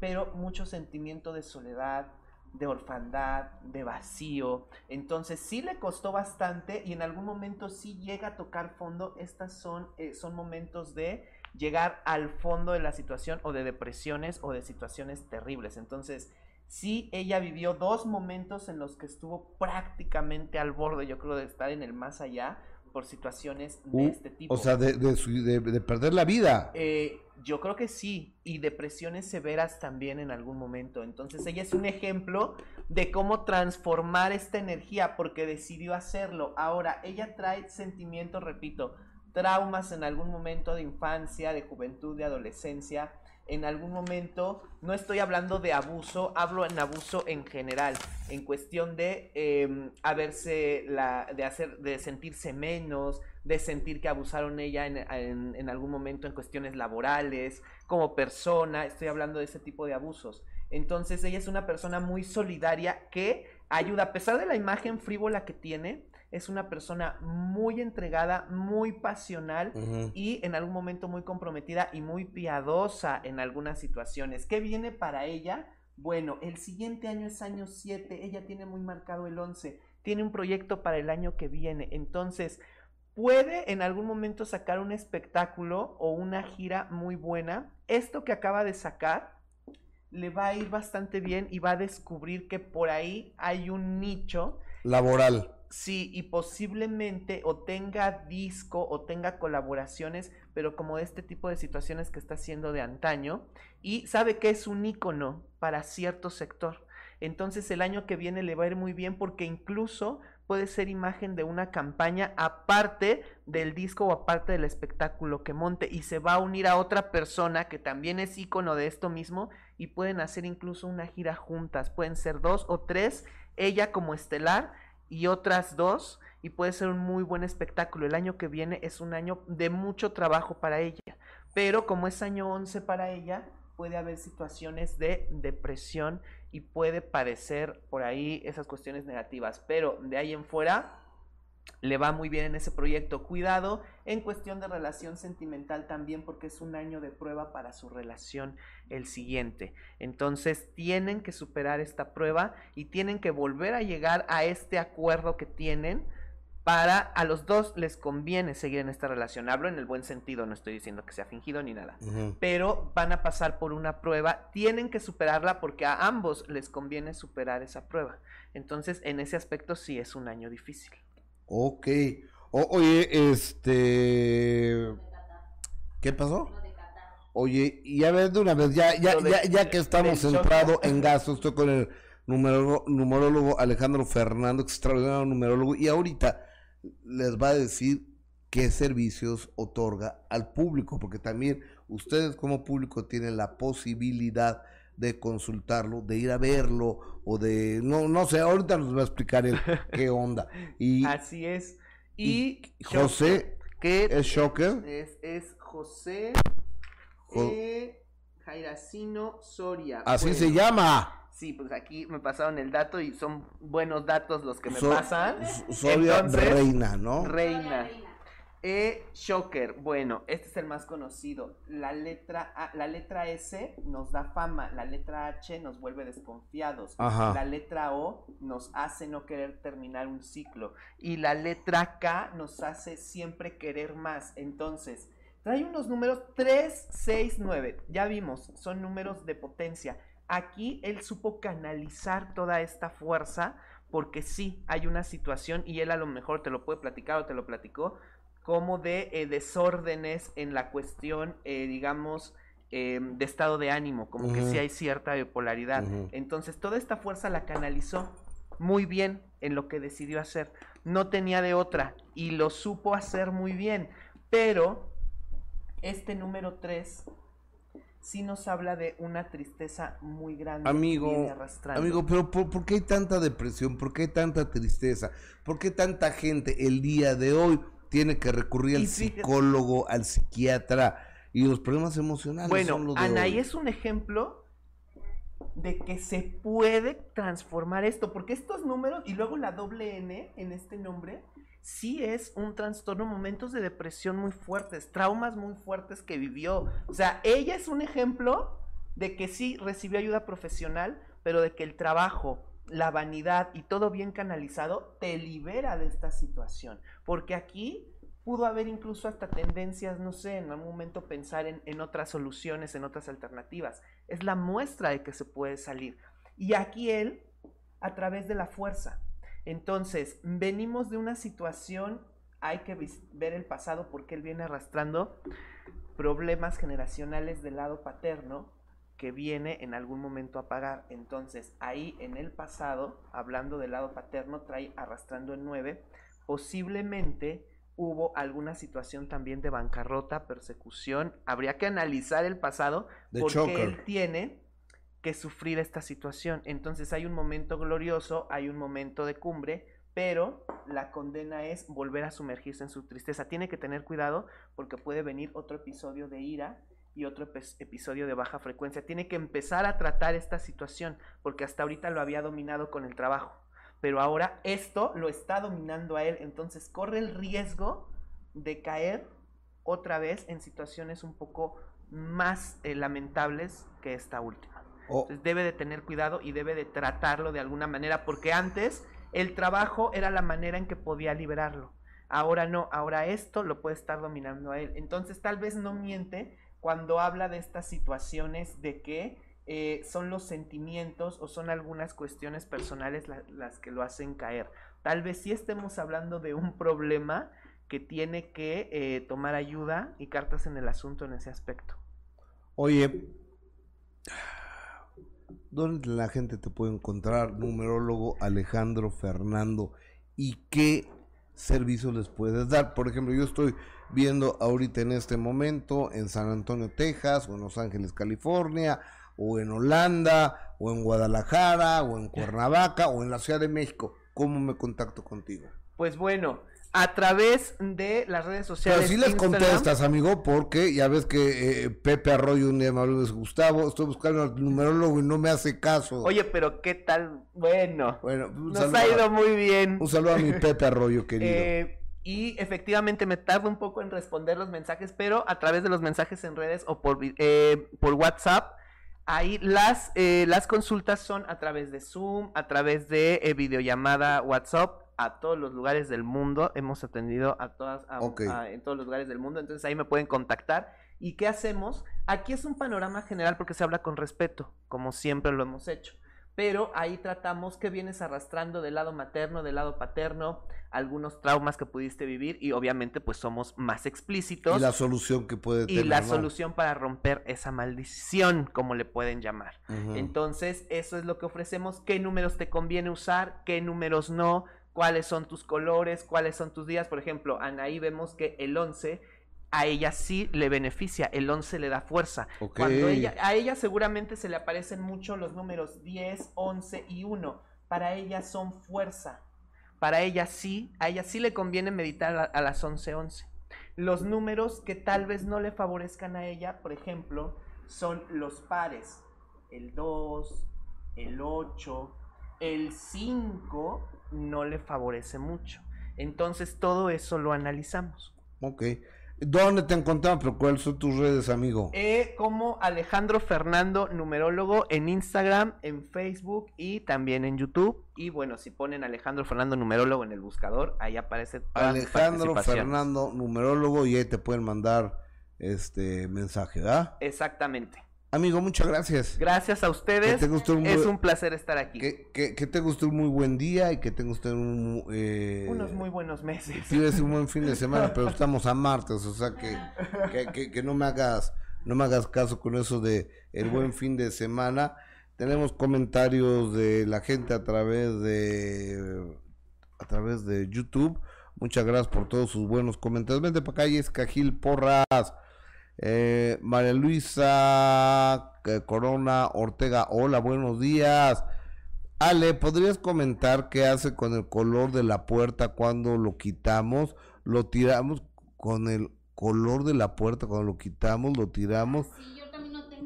pero mucho sentimiento de soledad, de orfandad, de vacío. Entonces sí le costó bastante y en algún momento sí llega a tocar fondo. Estas son, eh, son momentos de llegar al fondo de la situación o de depresiones o de situaciones terribles. Entonces sí ella vivió dos momentos en los que estuvo prácticamente al borde, yo creo, de estar en el más allá por situaciones de Uh, este tipo. o sea, de, de su- de- de perder la vida. Eh, yo creo que sí, y depresiones severas también en algún momento. Entonces ella es un ejemplo de cómo transformar esta energía porque decidió hacerlo. Ahora, ella trae sentimientos, repito, traumas en algún momento de infancia, de juventud, de adolescencia. En algún momento, no estoy hablando de abuso, hablo en abuso en general, en cuestión de eh, haberse, la, de hacer, de sentirse menos, de sentir que abusaron ella en, en- en algún momento en cuestiones laborales, como persona, estoy hablando de ese tipo de abusos. Entonces ella es una persona muy solidaria que ayuda, a pesar de la imagen frívola que tiene, es una persona muy entregada, muy pasional y en algún momento muy comprometida y muy piadosa en algunas situaciones. ¿Qué viene para ella? Bueno, el siguiente año es año 7, ella tiene muy marcado el 11, tiene un proyecto para el año que viene, entonces puede en algún momento sacar un espectáculo o una gira muy buena. Esto que acaba de sacar le va a ir bastante bien y va a descubrir que por ahí hay un nicho Laboral. Sí, y posiblemente o tenga disco o tenga colaboraciones, pero como este tipo de situaciones que está haciendo de antaño, y sabe que es un ícono para cierto sector. Entonces el año que viene le va a ir muy bien porque incluso puede ser imagen de una campaña aparte del disco o aparte del espectáculo que monte y se va a unir a otra persona que también es ícono de esto mismo y pueden hacer incluso una gira juntas, pueden ser dos o tres, ella como estelar y otras dos y puede ser un muy buen espectáculo. El año que viene es un año de mucho trabajo para ella, pero como es año 11 para ella, puede haber situaciones de depresión y puede padecer por ahí esas cuestiones negativas, pero de ahí en fuera le va muy bien en ese proyecto. Cuidado en cuestión de relación sentimental también porque es un año de prueba para su relación el siguiente. Entonces tienen que superar esta prueba y tienen que volver a llegar a este acuerdo que tienen para a los dos les conviene seguir en esta relación. Hablo en el buen sentido, no estoy diciendo que sea fingido ni nada. Pero van a pasar por una prueba, tienen que superarla porque a ambos les conviene superar esa prueba. Entonces, en ese aspecto sí es un año difícil. Ok. O- oye, este. ¿Qué pasó? Oye, y a ver de una vez, ya, ya, ya, ya que estamos centrados en (laughs) gastos, estoy con el numerólogo, numerólogo Alejandro Fernando, extraordinario numerólogo, y ahorita les va a decir qué servicios otorga al público, porque también ustedes como público tienen la posibilidad de consultarlo, de ir a verlo, o de, no, no sé, ahorita nos va a explicar él (laughs) qué onda. Y Así es. Y, José, que ¿es Shocker? Es, es José Jo- eh, Jairacino Soria. así se llama. Sí, pues aquí me pasaron el dato y son buenos datos los que me So- pasan. Soria Entonces, Reina, ¿no? Reina. E. Shocker, bueno, este es el más conocido. La letra, A- la letra S nos da fama, la letra H nos vuelve desconfiados, Ajá. la letra O nos hace no querer terminar un ciclo y la letra K nos hace siempre querer más. Entonces, trae unos números 3, 6, 9, ya vimos, son números de potencia. Aquí él supo canalizar toda esta fuerza porque sí hay una situación y él a lo mejor te lo puede platicar o te lo platicó como de eh, desórdenes en la cuestión, eh, digamos, eh, de estado de ánimo, como que sí hay cierta bipolaridad. Entonces, toda esta fuerza la canalizó muy bien en lo que decidió hacer. No tenía de otra y lo supo hacer muy bien, pero este número 3 sí nos habla de una tristeza muy grande. que Amigo, viene arrastrando. amigo, pero ¿por, por qué hay tanta depresión? ¿Por qué hay tanta tristeza? ¿Por qué tanta gente el día de hoy tiene que recurrir al psicólogo, al psiquiatra y los problemas emocionales? Bueno, son los de Anaí hoy? es un ejemplo de que se puede transformar esto, porque estos números y luego la doble N en este nombre, sí es un trastorno, momentos de depresión muy fuertes, traumas muy fuertes que vivió. O sea, ella es un ejemplo de que sí recibió ayuda profesional, pero de que el trabajo, la vanidad y todo bien canalizado te libera de esta situación. Porque aquí pudo haber incluso hasta tendencias, no sé, en algún momento pensar en, en otras soluciones, en otras alternativas. Es la muestra de que se puede salir. Y aquí él, a través de la fuerza. Entonces, venimos de una situación, hay que ver el pasado porque él viene arrastrando problemas generacionales del lado paterno que viene en algún momento a pagar. Entonces, ahí en el pasado, hablando del lado paterno, trae arrastrando el 9, posiblemente hubo alguna situación también de bancarrota, persecución. Habría que analizar el pasado porque choker. él tiene que sufrir esta situación. Entonces hay un momento glorioso, hay un momento de cumbre, pero la condena es volver a sumergirse en su tristeza. Tiene que tener cuidado porque puede venir otro episodio de ira y otro epi- episodio de baja frecuencia. Tiene que empezar a tratar esta situación porque hasta ahorita lo había dominado con el trabajo. Pero ahora esto lo está dominando a él, entonces corre el riesgo de caer otra vez en situaciones un poco más eh, lamentables que esta última. O- Entonces debe de tener cuidado y debe de tratarlo de alguna manera, porque antes el trabajo era la manera en que podía liberarlo. Ahora no, ahora esto lo puede estar dominando a él. Entonces tal vez no miente cuando habla de estas situaciones de que eh, son los sentimientos o son algunas cuestiones personales la- las que lo hacen caer. Tal vez sí estemos hablando de un problema que tiene que eh, tomar ayuda y cartas en el asunto en ese aspecto. Oye, ¿dónde la gente te puede encontrar? Numerólogo Alejandro Fernando. ¿Y qué servicios les puedes dar? Por ejemplo, yo estoy viendo ahorita en este momento en San Antonio, Texas, o en Los Ángeles, California, o en Holanda, o en Guadalajara, o en Cuernavaca, o en la Ciudad de México. ¿Cómo me contacto contigo? Pues bueno, a través de las redes sociales. Pero sí les Instagram- contestas, amigo, porque ya ves que eh, Pepe Arroyo un día me habló dice, Gustavo, estoy buscando al numerólogo y no me hace caso. Oye, pero qué tal. Bueno, nos saludo ha ido muy bien. Un saludo a mi Pepe Arroyo, querido. Eh, y efectivamente me tardo un poco en responder los mensajes, pero a través de los mensajes en redes o por, eh, por WhatsApp, ahí las, eh, las consultas son a través de Zoom, a través de eh, videollamada WhatsApp a todos los lugares del mundo. Hemos atendido a todas, a- Ok. a- en todos los lugares del mundo, entonces ahí me pueden contactar. ¿Y qué hacemos? Aquí es un panorama general porque se habla con respeto, como siempre lo hemos hecho. Pero ahí tratamos qué vienes arrastrando del lado materno, del lado paterno, algunos traumas que pudiste vivir y obviamente pues somos más explícitos y la solución que puede y tener. la ¿no? solución para romper esa maldición, como le pueden llamar. Entonces, eso es lo que ofrecemos, qué números te conviene usar, qué números no, cuáles son tus colores, cuáles son tus días. Por ejemplo, Anaí vemos que el 11 a ella sí le beneficia, el 11 le da fuerza. Ok. Cuando ella, a ella seguramente se le aparecen mucho los números 10, 11 y 1. Para ella son fuerza. Para ella sí, a ella sí le conviene meditar a, a las 11, 11. Los números que tal vez no le favorezcan a ella, por ejemplo, son los pares. El 2, el 8, el 5 no le favorece mucho. Entonces todo eso lo analizamos. Ok. ¿Dónde te encontramos? Pero ¿cuáles son tus redes, amigo? Eh, como Alejandro Fernando, numerólogo, en Instagram, en Facebook y también en YouTube. Y bueno, si ponen Alejandro Fernando, numerólogo en el buscador, ahí aparece Alejandro. Fernando, numerólogo, y ahí te pueden mandar este mensaje, ¿verdad? Exactamente. Amigo, muchas gracias. Gracias a ustedes. Que un es un placer estar aquí. Que, que, que tenga usted un muy buen día y que tenga usted un... eh, Unos muy buenos meses. Sí, es un buen fin de (laughs) semana, pero estamos a martes, o sea que, que, no me hagas, no me hagas caso con eso de el buen fin de semana. Tenemos comentarios de la gente a través de a través de YouTube. Muchas gracias por todos sus buenos comentarios. Vente para acá, Jessica Gil Porras. Eh, María Luisa eh, Corona Ortega, hola, buenos días. Ale, ¿podrías comentar qué hace con el color de la puerta cuando lo quitamos? Lo tiramos con el color de la puerta, cuando lo quitamos, lo tiramos.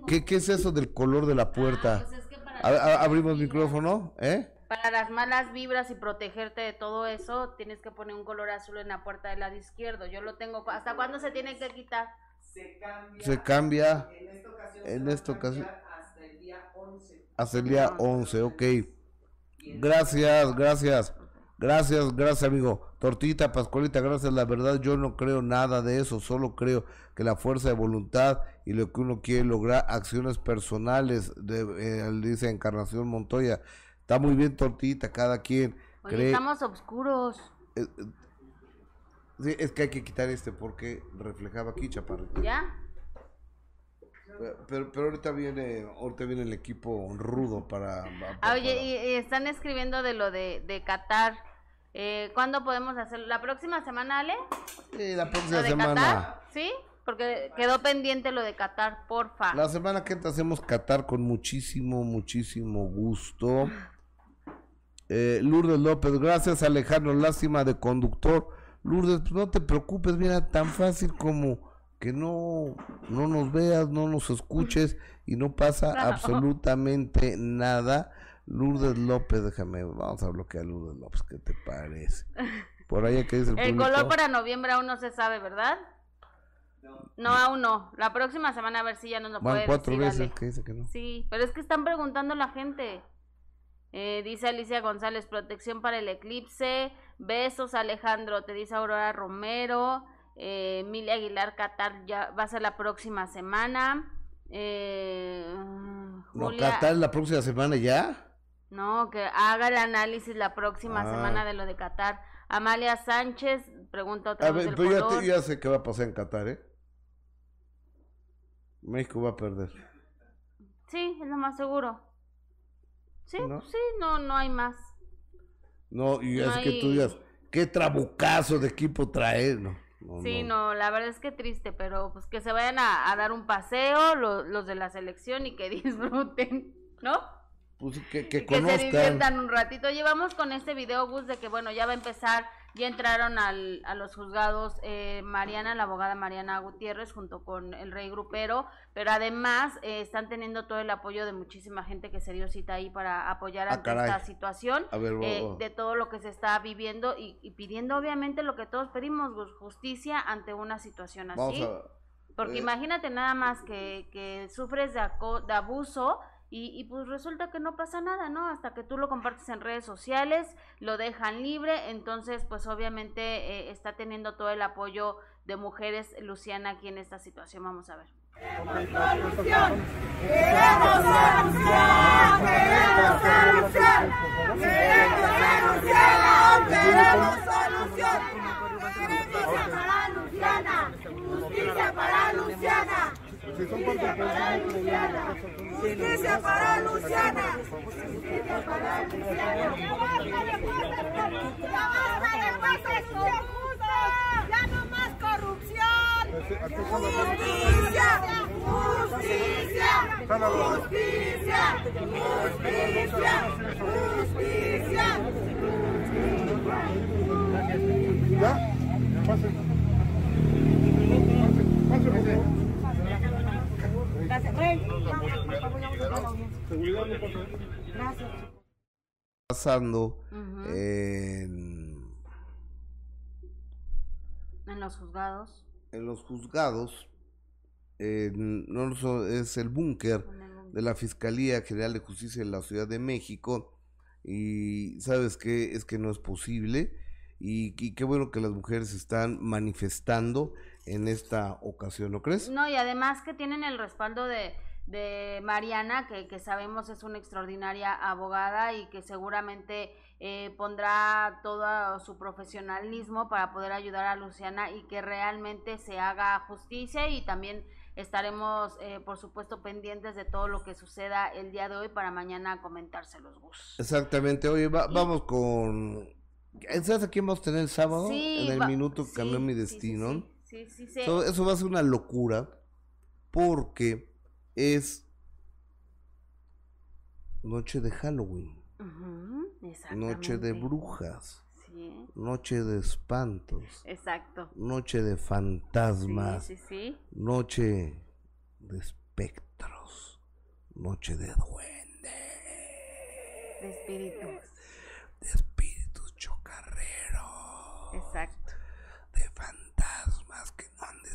¿Qué, ¿Qué es eso del color de la puerta? pues es que para abrimos micrófono, ¿eh? Para las malas vibras y protegerte de todo eso, tienes que poner un color azul en la puerta del lado izquierdo. Yo lo tengo. ¿Hasta cuándo se tiene que quitar? Se cambia. Se cambia En esta ocasión. en se va a esta ocasión. cambiar Hasta el día 11. hasta el día 11, ok. Gracias, gracias. Gracias, gracias amigo. Tortita, Pascualita, gracias. La verdad yo no creo nada de eso, solo creo que la fuerza de voluntad y lo que uno quiere lograr, acciones personales, de, eh, dice Encarnación Montoya. Está muy bien, Tortita, cada quien Oye, cree... estamos oscuros. eh, sí, es que hay que quitar este porque reflejaba aquí, chaparrito. ¿Ya? Pero, pero, ahorita viene, ahorita viene el equipo rudo para... para- Ah, oye, y, y están escribiendo de lo de, de Qatar. Eh, ¿Cuándo podemos hacerlo? ¿La próxima semana, Ale? Sí, la próxima ¿Lo de semana. Qatar? ¿Sí? Porque quedó pendiente lo de Qatar, porfa. La semana que entra hacemos Qatar con muchísimo, muchísimo gusto. Eh, Lourdes López, gracias Alejandro, lástima de conductor. Lourdes, pues no te preocupes, mira, tan fácil como que no, no nos veas, no nos escuches y no pasa absolutamente nada. Lourdes López, déjame, vamos a bloquear a Lourdes López, ¿qué te parece? Por ahí que dice el, El público? color para noviembre aún no se sabe, ¿verdad? No, aún no. La próxima semana a ver si ya nos lo Van puede cuatro decir, veces Ale. que dice que no. Sí, pero es que están preguntando la gente. Eh, dice Alicia González, protección para el eclipse. Besos, Alejandro. Te dice Aurora Romero. Eh, Emilia Aguilar Qatar ya va a ser la próxima semana. Eh, No, Qatar la próxima semana ya. no, que haga el análisis la próxima Ah. semana de lo de Qatar. Amalia Sánchez pregunta otra A vez ver, pero ya, te- ya sé qué va a pasar en Qatar, ¿eh? México va a perder. Sí, es lo más seguro. Sí, ¿No? sí, no, no hay más. No, y No es que tú digas, qué trabucazo de equipo trae, no. no, Sí, no. no, la verdad es que triste, pero pues que se vayan a, a dar un paseo lo- los de la selección y que (laughs) disfruten, ¿no? Pues que, que Y que se diviertan un ratito. Llevamos con este video, Gus, de que bueno, ya va a empezar, ya entraron al, a los juzgados eh, Mariana, la abogada Mariana Gutiérrez, junto con el rey grupero, pero además eh, están teniendo todo el apoyo de muchísima gente que se dio cita ahí para apoyar Ah, ante caray. esta situación, A ver, eh, bo- bo- de todo lo que se está viviendo y, y pidiendo obviamente lo que todos pedimos, Gus, justicia ante una situación así. Porque imagínate nada más que, que sufres de, aco- de abuso y, y pues resulta que no pasa nada, ¿no? Hasta que tú lo compartes en redes sociales, lo dejan libre, entonces pues obviamente eh, está teniendo todo el apoyo de mujeres Luciana aquí en esta situación. Vamos a ver. Justicia para Luciana. Justicia para Luciana. Justicia para Luciana. Ya basta de cosas, ya basta de cosas injustas. Ya no más corrupción. Justicia. Justicia. Justicia. Justicia. Justicia. ¿Ya? Gracias, Rey. Gracias. pasando en, En los juzgados. en los juzgados. en- no so- es el búnker de la Fiscalía General de Justicia de la Ciudad de México. Y sabes que es que no es posible. Y, y qué bueno que las mujeres están manifestando en esta ocasión, ¿no crees? No, y además que tienen el respaldo de, de Mariana, que, que sabemos es una extraordinaria abogada y que seguramente eh, pondrá todo su profesionalismo para poder ayudar a Luciana y que realmente se haga justicia y también estaremos, eh, por supuesto, pendientes de todo lo que suceda el día de hoy para mañana comentárselos, Gus. Exactamente. Oye, va- vamos con... ¿Sabes a quién vamos a tener el sábado? Sí, en el va- minuto que cambió sí, mi destino. sí, sí, sí, sí. Eso, eso va a ser una locura. porque es noche de Halloween, noche de brujas, Sí, noche de espantos, exacto. noche de fantasmas, Sí, sí, sí. noche de espectros, noche de duendes, De espíritus. de espíritus chocarreros, Exacto. de fantasmas que no han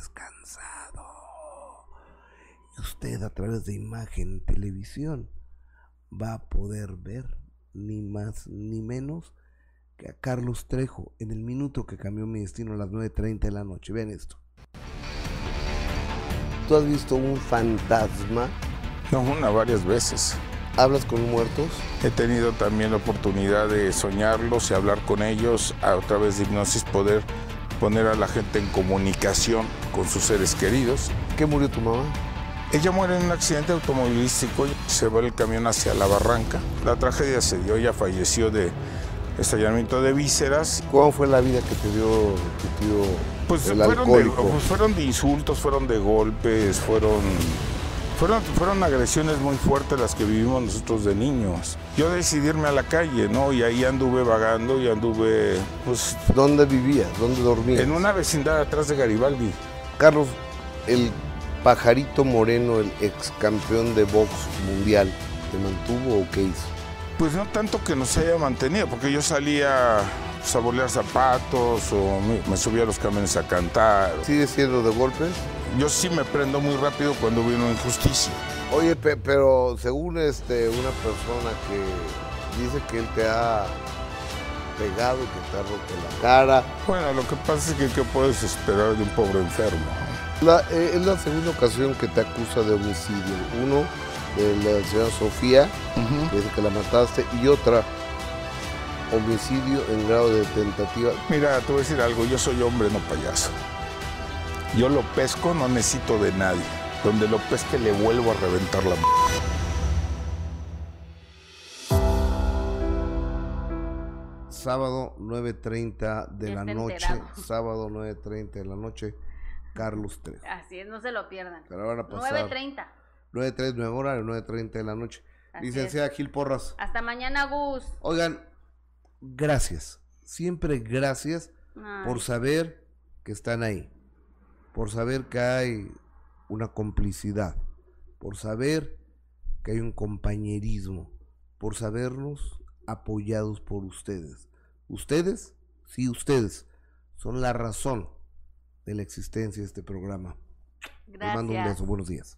Y usted a través de imagen televisión va a poder ver ni más ni menos que a Carlos Trejo en el minuto que cambió mi destino a las 9.30 de la noche. Vean esto. ¿Tú has visto un fantasma? No, una varias veces. ¿Hablas con muertos? He tenido también la oportunidad de soñarlos y hablar con ellos a través de hipnosis, poder poner a la gente en comunicación con sus seres queridos. ¿Qué murió tu mamá? Ella muere en un accidente automovilístico, se va el camión hacia la barranca. La tragedia se dio, ella falleció de estallamiento de vísceras. ¿Cómo fue la vida que te dio tu tío Pues el fueron de, pues fueron de insultos, fueron de golpes, fueron, fueron, fueron agresiones muy fuertes las que vivimos nosotros de niños. Yo decidí irme a la calle, ¿no? Y ahí anduve vagando y anduve, pues... ¿Dónde vivías? ¿Dónde dormías? En una vecindad atrás de Garibaldi. Carlos, el pajarito moreno, el ex campeón de box mundial, ¿te mantuvo o qué hizo? Pues no tanto que nos haya mantenido, porque yo salía pues, a bolear zapatos o me, me subía a los camiones a cantar. ¿Sigue siendo de golpes? Yo sí me prendo muy rápido cuando veo una injusticia. Oye, pe- pero según este una persona que dice que él te ha pegado y que te ha roto la cara. Bueno, lo que pasa es que ¿qué puedes esperar de un pobre enfermo? La- eh, es la segunda ocasión que te acusa de homicidio. Uno, de la señora Sofía, que dice que la mataste, y otra, homicidio en grado de tentativa. Mira, te voy a decir algo, yo soy hombre, no payaso. Yo lo pesco, no necesito de nadie. Donde lo pesque le vuelvo a reventar la m- Sábado 9.30 de Ya la noche, enterado. sábado 9.30 de la noche, Carlos Trejo. Así es, no se lo pierdan. La van a pasar. 9.30. 9.30, nuevo horario, 9.30 de la noche. Así Licenciada Gil Porras. Hasta mañana, Gus. Oigan, gracias. Siempre gracias Ay. por saber que están ahí. Por saber que hay una complicidad. Por saber que hay un compañerismo. Por sabernos apoyados por ustedes. Ustedes, sí, ustedes, son la razón de la existencia de este programa. Les mando un Gracias. beso. Buenos días.